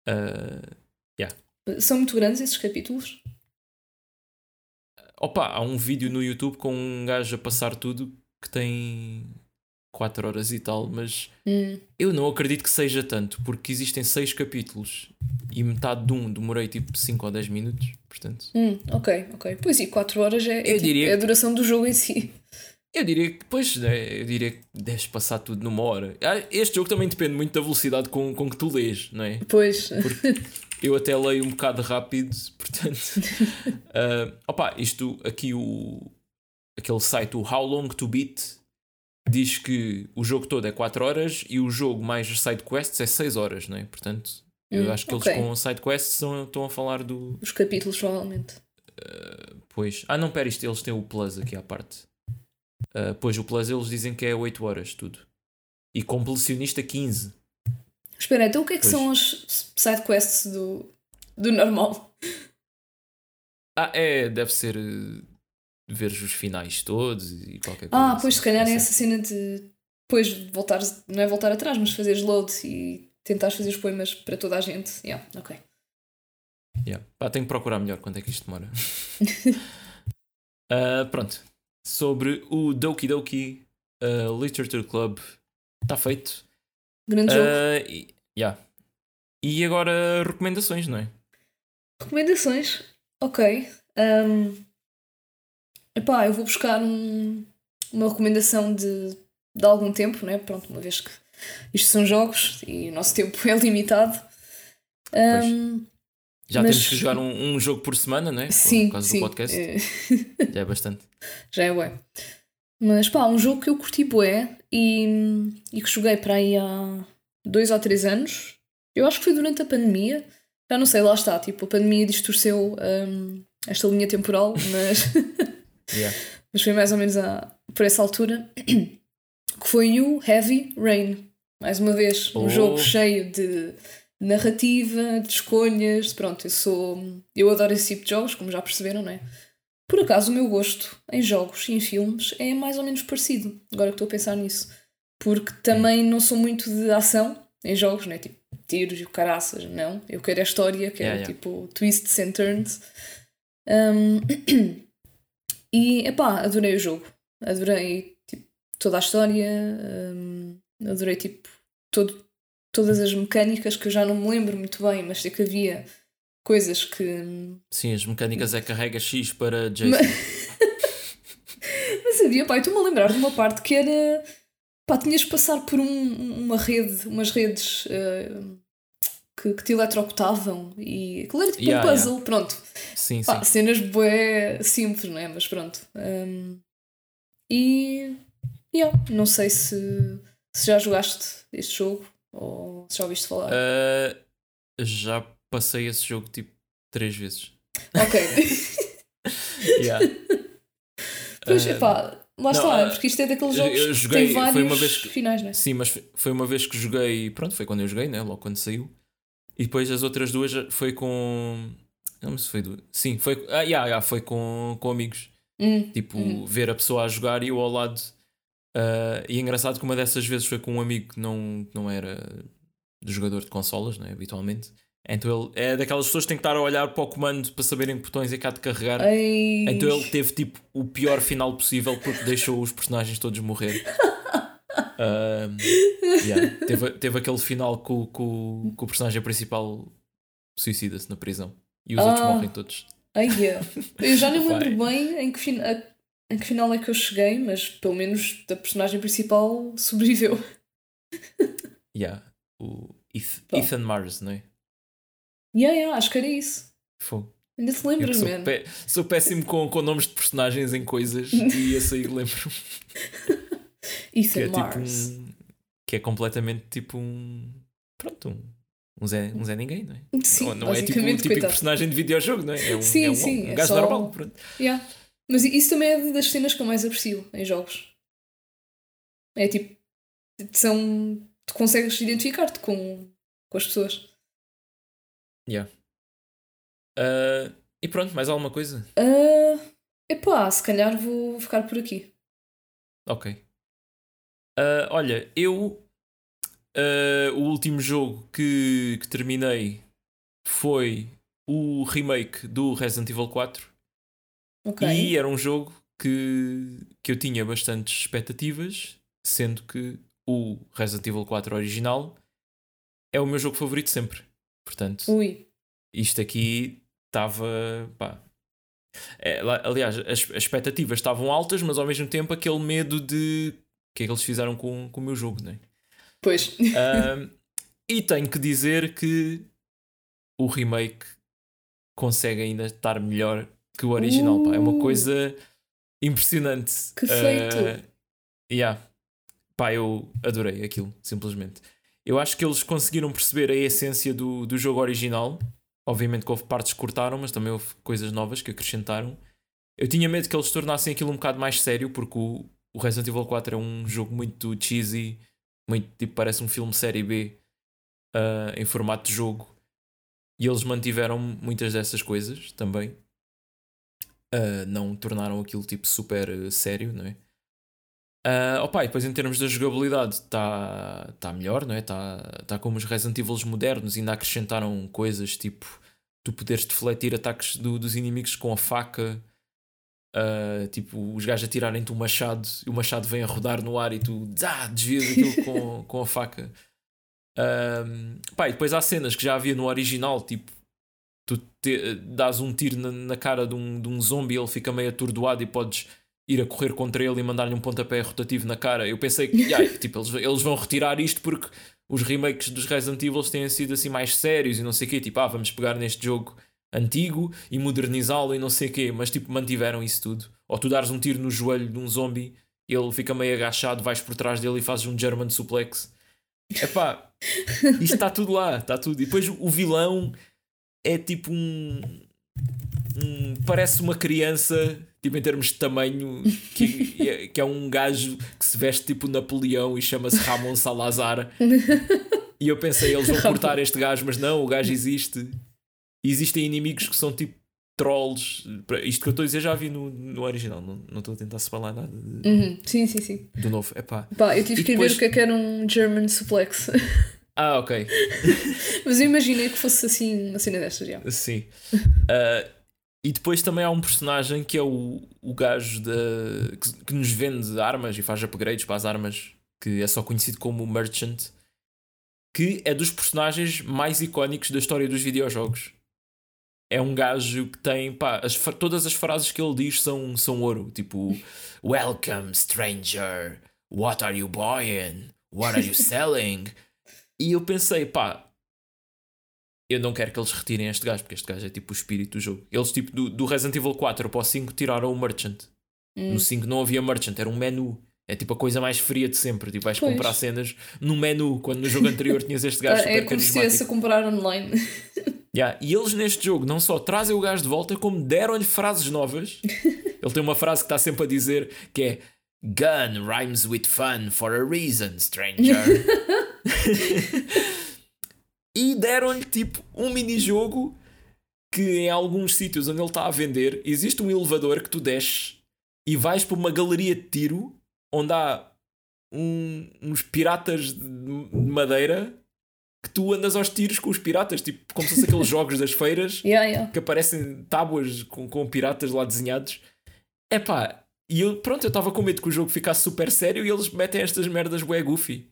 Uh, São muito grandes esses capítulos. Opa, há um vídeo no YouTube com um gajo a passar tudo que tem 4 horas e tal, mas Hum. eu não acredito que seja tanto, porque existem 6 capítulos e metade de um demorei tipo 5 ou 10 minutos, portanto. Hum, ok, ok. Pois e 4 horas é, é, Eu tipo- diria é a duração do jogo em si. Eu diria que, pois, né, eu diria que deves passar tudo numa hora. Ah, Este jogo também depende muito da velocidade com, com que tu lês, não é? Pois. Eu até leio um bocado rápido, portanto. ah, opa, isto aqui, o, aquele site, o How Long to Beat, diz que o jogo todo é 4 horas e o jogo mais as side quests é 6 horas, não é? Portanto, eu Hum, acho que ok. eles com side quests estão, a falar do. Os capítulos, provavelmente. Pois. Ah, não, pera, isto eles têm o Plus aqui à parte. Ah, pois, o Plus eles dizem que é 8 horas, tudo. E completionista 15. Espera, então o que é que Pois. são as sidequests do, do normal? Ah, é, deve ser eh, ver os finais todos e qualquer coisa. Ah, assim, pois se calhar é essa cena de depois voltar, não é voltar atrás, mas fazeres load e tentares fazer os poemas para toda a gente. Yeah, ok. Yeah. Pá, tenho que procurar melhor quanto é que isto demora. Ah, pronto. Sobre o Doki Doki ah, Literature Club. Está feito. Grande jogo. Ah, e, yeah. e agora recomendações, não é? Recomendações. Ok. Um, epá, eu vou buscar um- uma recomendação de, de algum tempo, né? Pronto, uma vez que isto são jogos e o nosso tempo é limitado. Um, Já Mas- temos que jogar um, um jogo por semana, não é? sim, Por causa sim. do podcast. eh, Já é bastante. já é bué. Mas pá, um jogo que eu curti bué e, e que joguei para aí há dois ou três anos. Eu acho que foi durante a pandemia. Já não sei, lá está. Tipo, a pandemia distorceu hum, esta linha temporal, mas, Yeah. mas foi mais ou menos a, por essa altura. Que foi o Heavy Rain. Mais uma vez, um Oh. jogo cheio de narrativa, de escolhas. Pronto, eu sou. Eu adoro esse tipo de jogos, como já perceberam, não é? Por acaso, o meu gosto em jogos e em filmes é mais ou menos parecido, agora que estou a pensar nisso. Porque também não sou muito de ação em jogos, né? Tipo, tiros e caraças, não. Eu quero a história, quero Yeah, yeah. tipo twists and turns. Um, e, epá, adorei o jogo. Adorei tipo, toda a história, um, adorei tipo todo, todas as mecânicas que eu já não me lembro muito bem, mas sei que havia coisas que Sim, as mecânicas é carrega X para Jason. Mas havia, pá, estou-me a lembrar de uma parte que era. pá, tinhas que passar por um- uma rede, umas redes eh, que, que te eletrocutavam e aquilo era tipo Yeah, um puzzle, pronto. Sim, sim. Pá, cenas bué simples, não é? Mas pronto. Um, e. Yeah, não sei se, se já jogaste este jogo ou se já ouviste falar. Ah, já passei esse jogo tipo três vezes. Ok. Yeah. pois, epá, lá está, ah, porque isto é daqueles eu- jogos eu que joguei- tem foi vários que- finais, não é? Sim, mas foi- foi uma vez que joguei. Pronto, foi quando eu joguei, né? Logo quando saiu. E depois as outras duas já- foi com. Não sei se foi duas. Sim, foi. Ah, yeah, yeah, foi com, com amigos. Hum, Tipo, Hum. ver a pessoa a jogar e eu ao lado. Ah, e é engraçado que uma dessas vezes foi com um amigo que não, que não era jogador de consolas, né? Habitualmente. Então ele é daquelas pessoas que têm que estar a olhar para o comando para saberem que botões é que há de carregar. Então ele teve tipo o pior final possível porque deixou os personagens todos morrer. Yeah. teve, teve aquele final que o- que o que o personagem principal suicida-se na prisão e os outros Ah. morrem todos. Ai, yeah. Eu já me lembro bem em que, a- em que final é que eu cheguei, mas pelo menos a personagem principal sobreviveu. Yeah. O Eth- Pá. Ethan Mars, não é? Yeah, yeah, acho que era isso. Fogo. Ainda que lembras, sou, man? pé- sou péssimo com, com nomes de personagens em coisas e esse aí lembro que Ethan é tipo um. que é completamente tipo um. Pronto, um, um, Zé, um Zé Ninguém, não é? Sim, não, não é tipo basicamente, típico personagem de videojogo, não é? É um, Sim, é um, sim, um é gajo só- normal. Pronto. Yeah. Mas isso também é das cenas que eu mais aprecio em jogos. É tipo, são. Tu consegues identificar-te com, com as pessoas. Ah, e pronto, mais alguma coisa? Ah, epá, se calhar vou ficar por aqui. Ok. Ah, olha, eu. ah, o último jogo que, que terminei foi o remake do Resident Evil 4. Ok. E era um jogo que, que eu tinha bastantes expectativas, sendo que o Resident Evil 4 original é o meu jogo favorito sempre. Portanto, Ui. isto aqui estava. pá. É, aliás, as, as expectativas estavam altas, mas ao mesmo tempo aquele medo de que é que eles fizeram com, com o meu jogo, não é? Pois. Ahm, e tenho que dizer que o remake consegue ainda estar melhor que o original. pá. É uma Uh. coisa impressionante. Que feito. Ah, yeah. Pá, eu adorei aquilo, simplesmente. Eu acho que eles conseguiram perceber a essência do, do jogo original. Obviamente que houve partes que cortaram, mas também houve coisas novas que acrescentaram. Eu tinha medo que eles tornassem aquilo um bocado mais sério, porque o, o Resident Evil 4 é um jogo muito cheesy, muito tipo, parece um filme série B ah, em formato de jogo. E eles mantiveram muitas dessas coisas também. Ah, não tornaram aquilo tipo super eh, sério, não é? Ah, opa, e depois em termos da jogabilidade está tá melhor, não é? Está tá como os Resident Evil modernos, ainda acrescentaram coisas tipo tu poderes defletir ataques do- dos inimigos com a faca, ah, tipo os gajos atirarem-te o machado e o machado vem a rodar no ar e tu ah, desvias aquilo com, com a faca. Ahm, pá, e depois há cenas que já havia no original, tipo tu te, dás um tiro na, na cara de um, de um zombie, ele fica meio atordoado e podes ir a correr contra ele e mandar-lhe um pontapé rotativo na cara. Eu pensei que ai, tipo, eles, eles vão retirar isto porque os remakes dos Resident Evil têm sido assim mais sérios e não sei o quê. Tipo, ah, vamos pegar neste jogo antigo e modernizá-lo e não sei o quê. Mas tipo, mantiveram isso tudo. Ou tu dares um tiro no joelho de um zombie, ele fica meio agachado, vais por trás dele e fazes um German suplex. Epá, isto está tudo lá, está tudo. E depois o vilão é tipo um, um- parece uma criança, tipo em termos de tamanho, que, é- que é um gajo que se veste tipo Napoleão e chama-se Ramon Salazar. E eu pensei, eles vão cortar este gajo, mas não, o gajo existe. E existem inimigos que são tipo trolls. Isto que eu estou a dizer já vi no, no original, não estou a tentar separar nada de- Uhum. Sim, sim, sim. do novo. Epá. Pá, eu tive E que ir depois- ver o que é que era um German suplex. Ah, ok. Mas eu imaginei que fosse assim uma cena destas já. Sim. Ah, e depois também há um personagem que é o, o gajo da, que, que nos vende armas e faz upgrades para as armas, que é só conhecido como Merchant, que é dos personagens mais icónicos da história dos videojogos. É um gajo que tem, pá, as todas as frases que ele diz são, são ouro. Tipo, Welcome, stranger. What are you buying? What are you selling? e eu pensei, pá, eu não quero que eles retirem este gajo, porque este gajo é tipo o espírito do jogo. Eles, tipo, do, do Resident Evil 4 para o 5 tiraram o Merchant. Hum. No 5 não havia Merchant, era um menu. É tipo a coisa mais fria de sempre. Tipo, vais Pois. comprar cenas no menu, quando no jogo anterior tinhas este gajo é como se estivesse a comprar online. Yeah, E eles neste jogo não só trazem o gajo de volta, como deram-lhe frases novas. Ele tem uma frase que está sempre a dizer que é Gun rhymes with fun for a reason, stranger. e deram-lhe tipo um minijogo que em alguns sítios onde ele está a vender existe um elevador que tu desces e vais para uma galeria de tiro onde há um- uns piratas de madeira que tu andas aos tiros com os piratas, tipo, como se fosse aqueles jogos das feiras Yeah, yeah. que aparecem tábuas com, com piratas lá desenhados. É pá, e eu, pronto, eu estava com medo que o jogo ficasse super sério e eles metem estas merdas bué goofy.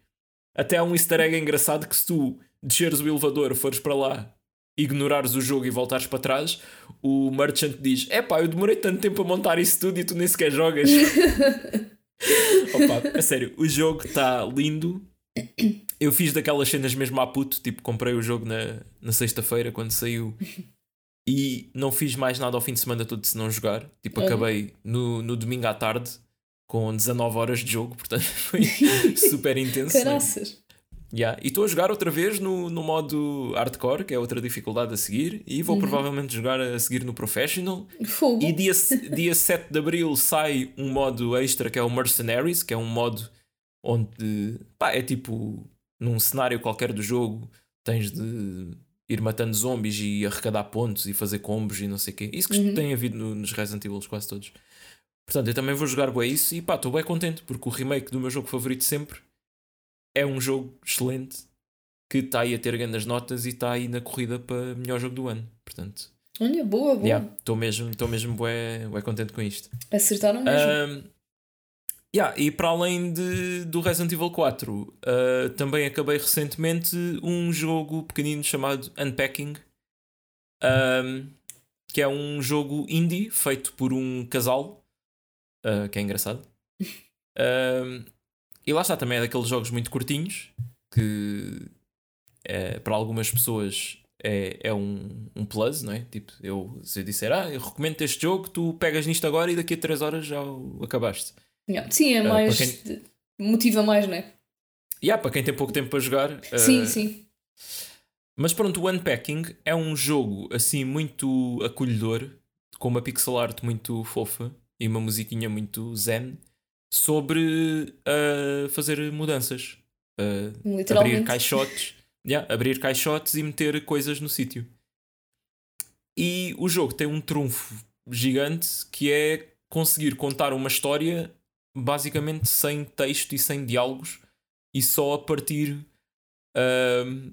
Até há um easter egg engraçado que se tu desceres o elevador, fores para lá, ignorares o jogo e voltares para trás, o merchant diz: É pá, eu demorei tanto tempo a montar isso tudo e tu nem sequer jogas. Opa, a sério, o jogo está lindo. Eu fiz daquelas cenas mesmo à puto, tipo, comprei o jogo na, na sexta-feira quando saiu e não fiz mais nada ao fim de semana todo se não jogar. Tipo, Uhum. acabei no, no domingo à tarde com 19 horas de jogo, portanto foi super intenso. né? Caraças. Yeah. E estou a jogar outra vez no, no modo hardcore, que é outra dificuldade a seguir, e Uhum. vou provavelmente jogar a seguir no professional. Fogo. E dia, dia 7 de abril sai um modo extra que é o Mercenaries, que é um modo onde pá, é tipo num cenário qualquer do jogo tens de ir matando zombies e arrecadar pontos e fazer combos e não sei o quê. Isso que Uhum. tem havido no- nos Resident Evil quase todos. Portanto, eu também vou jogar bem isso e pá, estou bem contente porque o remake do meu jogo favorito sempre é um jogo excelente que está aí a ter grandes notas e está aí na corrida para melhor jogo do ano. Portanto, Olha, boa, boa. Yeah, estou mesmo, estou mesmo bué, bué contente com isto. Acertaram mesmo. Um, yeah, e para além de, do Resident Evil 4, uh, também acabei recentemente um jogo pequenino chamado Unpacking, um, que é um jogo indie feito por um casal, uh, que é engraçado. Um, e lá está, também é daqueles jogos muito curtinhos que eh, para algumas pessoas é, é um, um plus, não é? Tipo, eu, se eu disser, ah, eu recomendo este jogo, tu pegas nisto agora e daqui a 3 horas já o acabaste. Yeah. Sim, é Ah, mais. para quem- Motiva mais, não é? Há para quem tem pouco tempo para jogar. Sim, eh, sim. Mas pronto, o Unpacking é um jogo assim muito acolhedor, com uma pixel art muito fofa e uma musiquinha muito zen, sobre uh, fazer mudanças. Uh, abrir caixotes, yeah, abrir caixotes e meter coisas no sítio. E o jogo tem um trunfo gigante que é conseguir contar uma história basicamente sem texto e sem diálogos e só a partir ahm,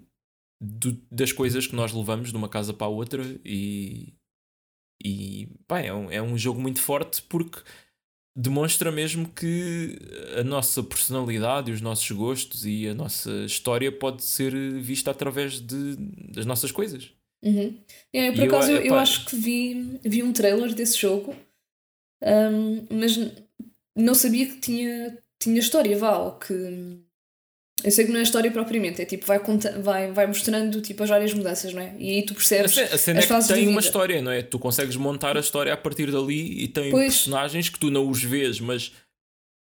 do- das coisas que nós levamos de uma casa para a outra e, e pá, é, um, é um jogo muito forte porque demonstra mesmo que a nossa personalidade, os nossos gostos e a nossa história pode ser vista através de, das nossas coisas. Uhum. É, eu, por E eu, acaso, eu, eu epá- acho que vi, vi um trailer desse jogo, ahm, mas não sabia que tinha, tinha história, vá, ou que. Eu sei que não é história propriamente, é tipo, vai, conta, vai, vai mostrando tipo, as várias mudanças, não é? E aí tu A percebes. ce- a cena é que tem uma história, não é? Tu consegues montar a história a partir dali e tem Pois. personagens que tu não os vês, mas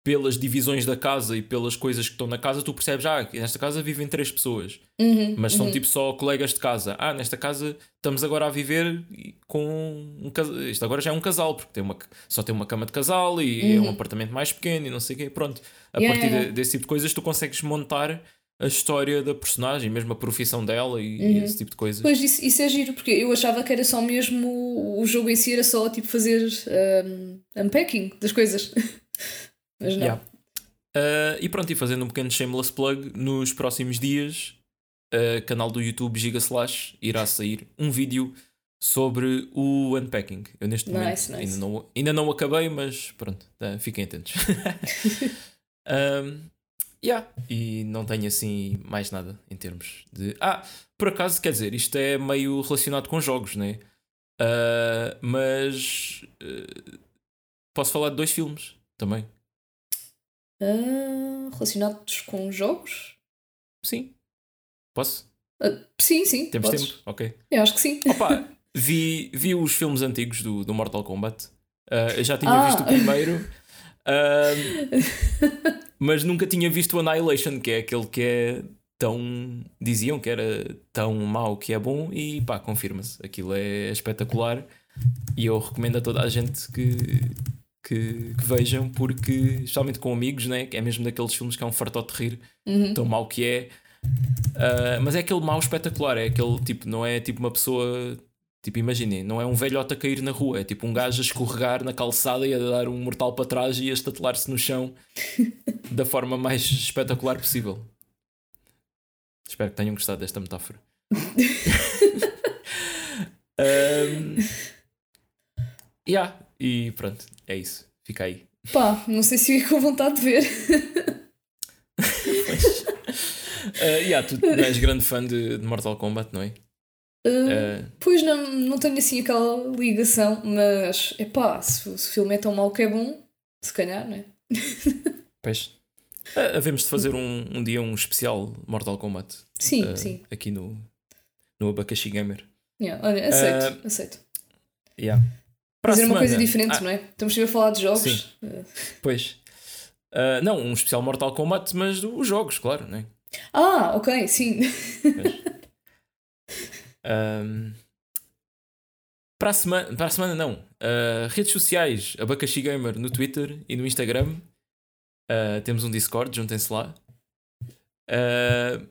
pelas divisões da casa e pelas coisas que estão na casa, tu percebes, ah, nesta casa vivem três pessoas, Uhum, mas são uhum. tipo só colegas de casa. Ah, nesta casa estamos agora a viver com um casal. Isto agora já é um casal, porque tem uma, só tem uma cama de casal e é um Uhum. apartamento mais pequeno e não sei o quê. Pronto, a Yeah, partir yeah, de- yeah. desse tipo de coisas tu consegues montar a história da personagem, mesmo a profissão dela e, Uhum. esse tipo de coisas. Pois isso, isso é giro, porque eu achava que era só mesmo o, jogo em si, era só tipo fazer ahm, unpacking das coisas. Mas não. Yeah. Uh, e pronto, e fazendo um pequeno shameless plug, nos próximos dias, uh, canal do YouTube Giga Slash irá sair um vídeo sobre o unpacking. Eu neste Nice, momento nice. Ainda, não, ainda não acabei, mas pronto, tá, fiquem atentos. um, yeah. E não tenho assim mais nada em termos de. Ah, por acaso, quer dizer, isto é meio relacionado com jogos, né? Uh, mas uh, posso falar de dois filmes também. Ah, relacionados com jogos? Sim. Posso? Ah, sim, sim. Temos podes. tempo? Ok. Eu acho que sim. Opa, vi, vi os filmes antigos do, do Mortal Kombat. Eu já tinha Ah. visto o primeiro. mas nunca tinha visto o Annihilation, que é aquele que é tão. Diziam que era tão mau que é bom, e pá, confirma-se. Aquilo é espetacular e eu recomendo a toda a gente que, que, que vejam, porque, especialmente com amigos, né? que é mesmo daqueles filmes que é um fartote de rir, Uhum. tão mau que é. Ah, mas é aquele mau espetacular, é aquele tipo, não é tipo uma pessoa. Tipo, imaginem, não é um velhote a cair na rua, é tipo um gajo a escorregar na calçada e a dar um mortal para trás e a estatelar-se no chão da forma mais espetacular possível. Espero que tenham gostado desta metáfora. um, yeah, e pronto, é isso. Fica aí. Pá, não sei se ia com vontade de ver. Uh, yeah, tu não és grande fã de, de Mortal Kombat, não é? Uh, uh, pois não, não tenho assim aquela ligação, mas é pá, se, se, o filme é tão mau que é bom, se calhar, não é? Pois. Uh, havemos de fazer um, um dia um especial Mortal Kombat. Sim, sim. Aqui no, no Abacaxi Gamer. Yeah, olha, aceito, aceito. Yeah. Para Fazer uma coisa diferente, ah, não é? Estamos a falar de jogos. Sim. Pois. não, um especial Mortal Kombat, mas os jogos, claro, não é? Ah, ok, sim. um, para, a semana, para a semana, não. Uh, redes sociais: Abacaxi Gamer no Twitter e no Instagram. Uh, temos um Discord, juntem-se lá. Uh,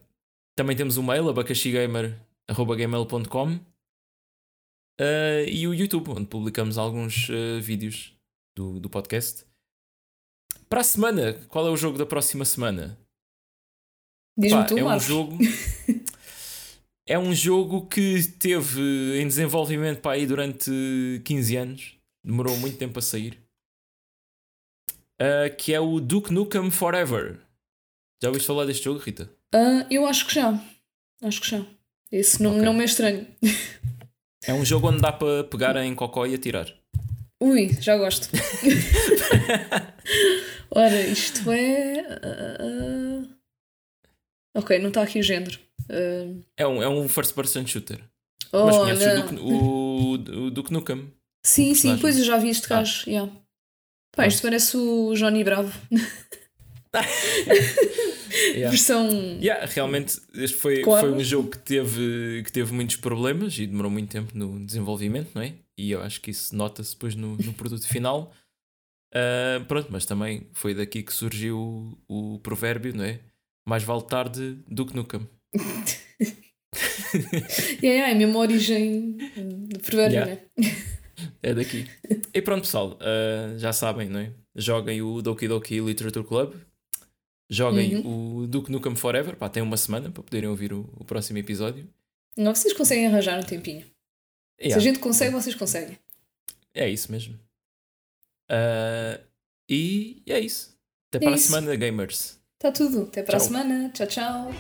também temos um mail, abacaxigamer.gmail.com uh, e o YouTube, onde publicamos alguns vídeos do, do podcast. Para a semana, qual é o jogo da próxima semana? Diz-me tu, é um jogo. é um jogo que teve em desenvolvimento pá, aí durante 15 anos. Demorou muito tempo a sair. Uh, que é o Duke Nukem Forever. Já ouviste falar deste jogo, Rita? Uh, eu acho que já. Acho que já. Esse não, okay. não me é estranho. É um jogo onde dá para pegar em cocó e atirar. Ui, já gosto. Ora, isto é. Uh, Ok, não está aqui o género. Uh... É, um, é um first person shooter. Oh, Mas conheces o Duke, o, o Duke Nukem? Sim, sim, pois eu já vi este ah. gajo. Yeah. Pá, isto parece o Johnny Bravo. yeah. Versão. Yeah, realmente, este foi, foi um jogo que teve, que teve muitos problemas e demorou muito tempo no desenvolvimento, não é? E eu acho que isso nota-se depois no, no produto final. Uh, pronto, mas também foi daqui que surgiu o, o provérbio, não é? mais vale tarde do que nunca. é, é, é mesmo a origem do provérbio, yeah. né? É daqui. E pronto, pessoal, uh, já sabem, não é? Joguem o Doki Doki Literature Club. Joguem uhum. o Duke Nukem Forever. Pá, tem uma semana para poderem ouvir o, o próximo episódio. Não, vocês conseguem arranjar um tempinho. Yeah. Se a gente consegue, vocês conseguem. É isso mesmo. Uh, e é isso. Até é para isso. a semana, gamers. Está tudo. Até para tchau. a semana. Tchau, tchau.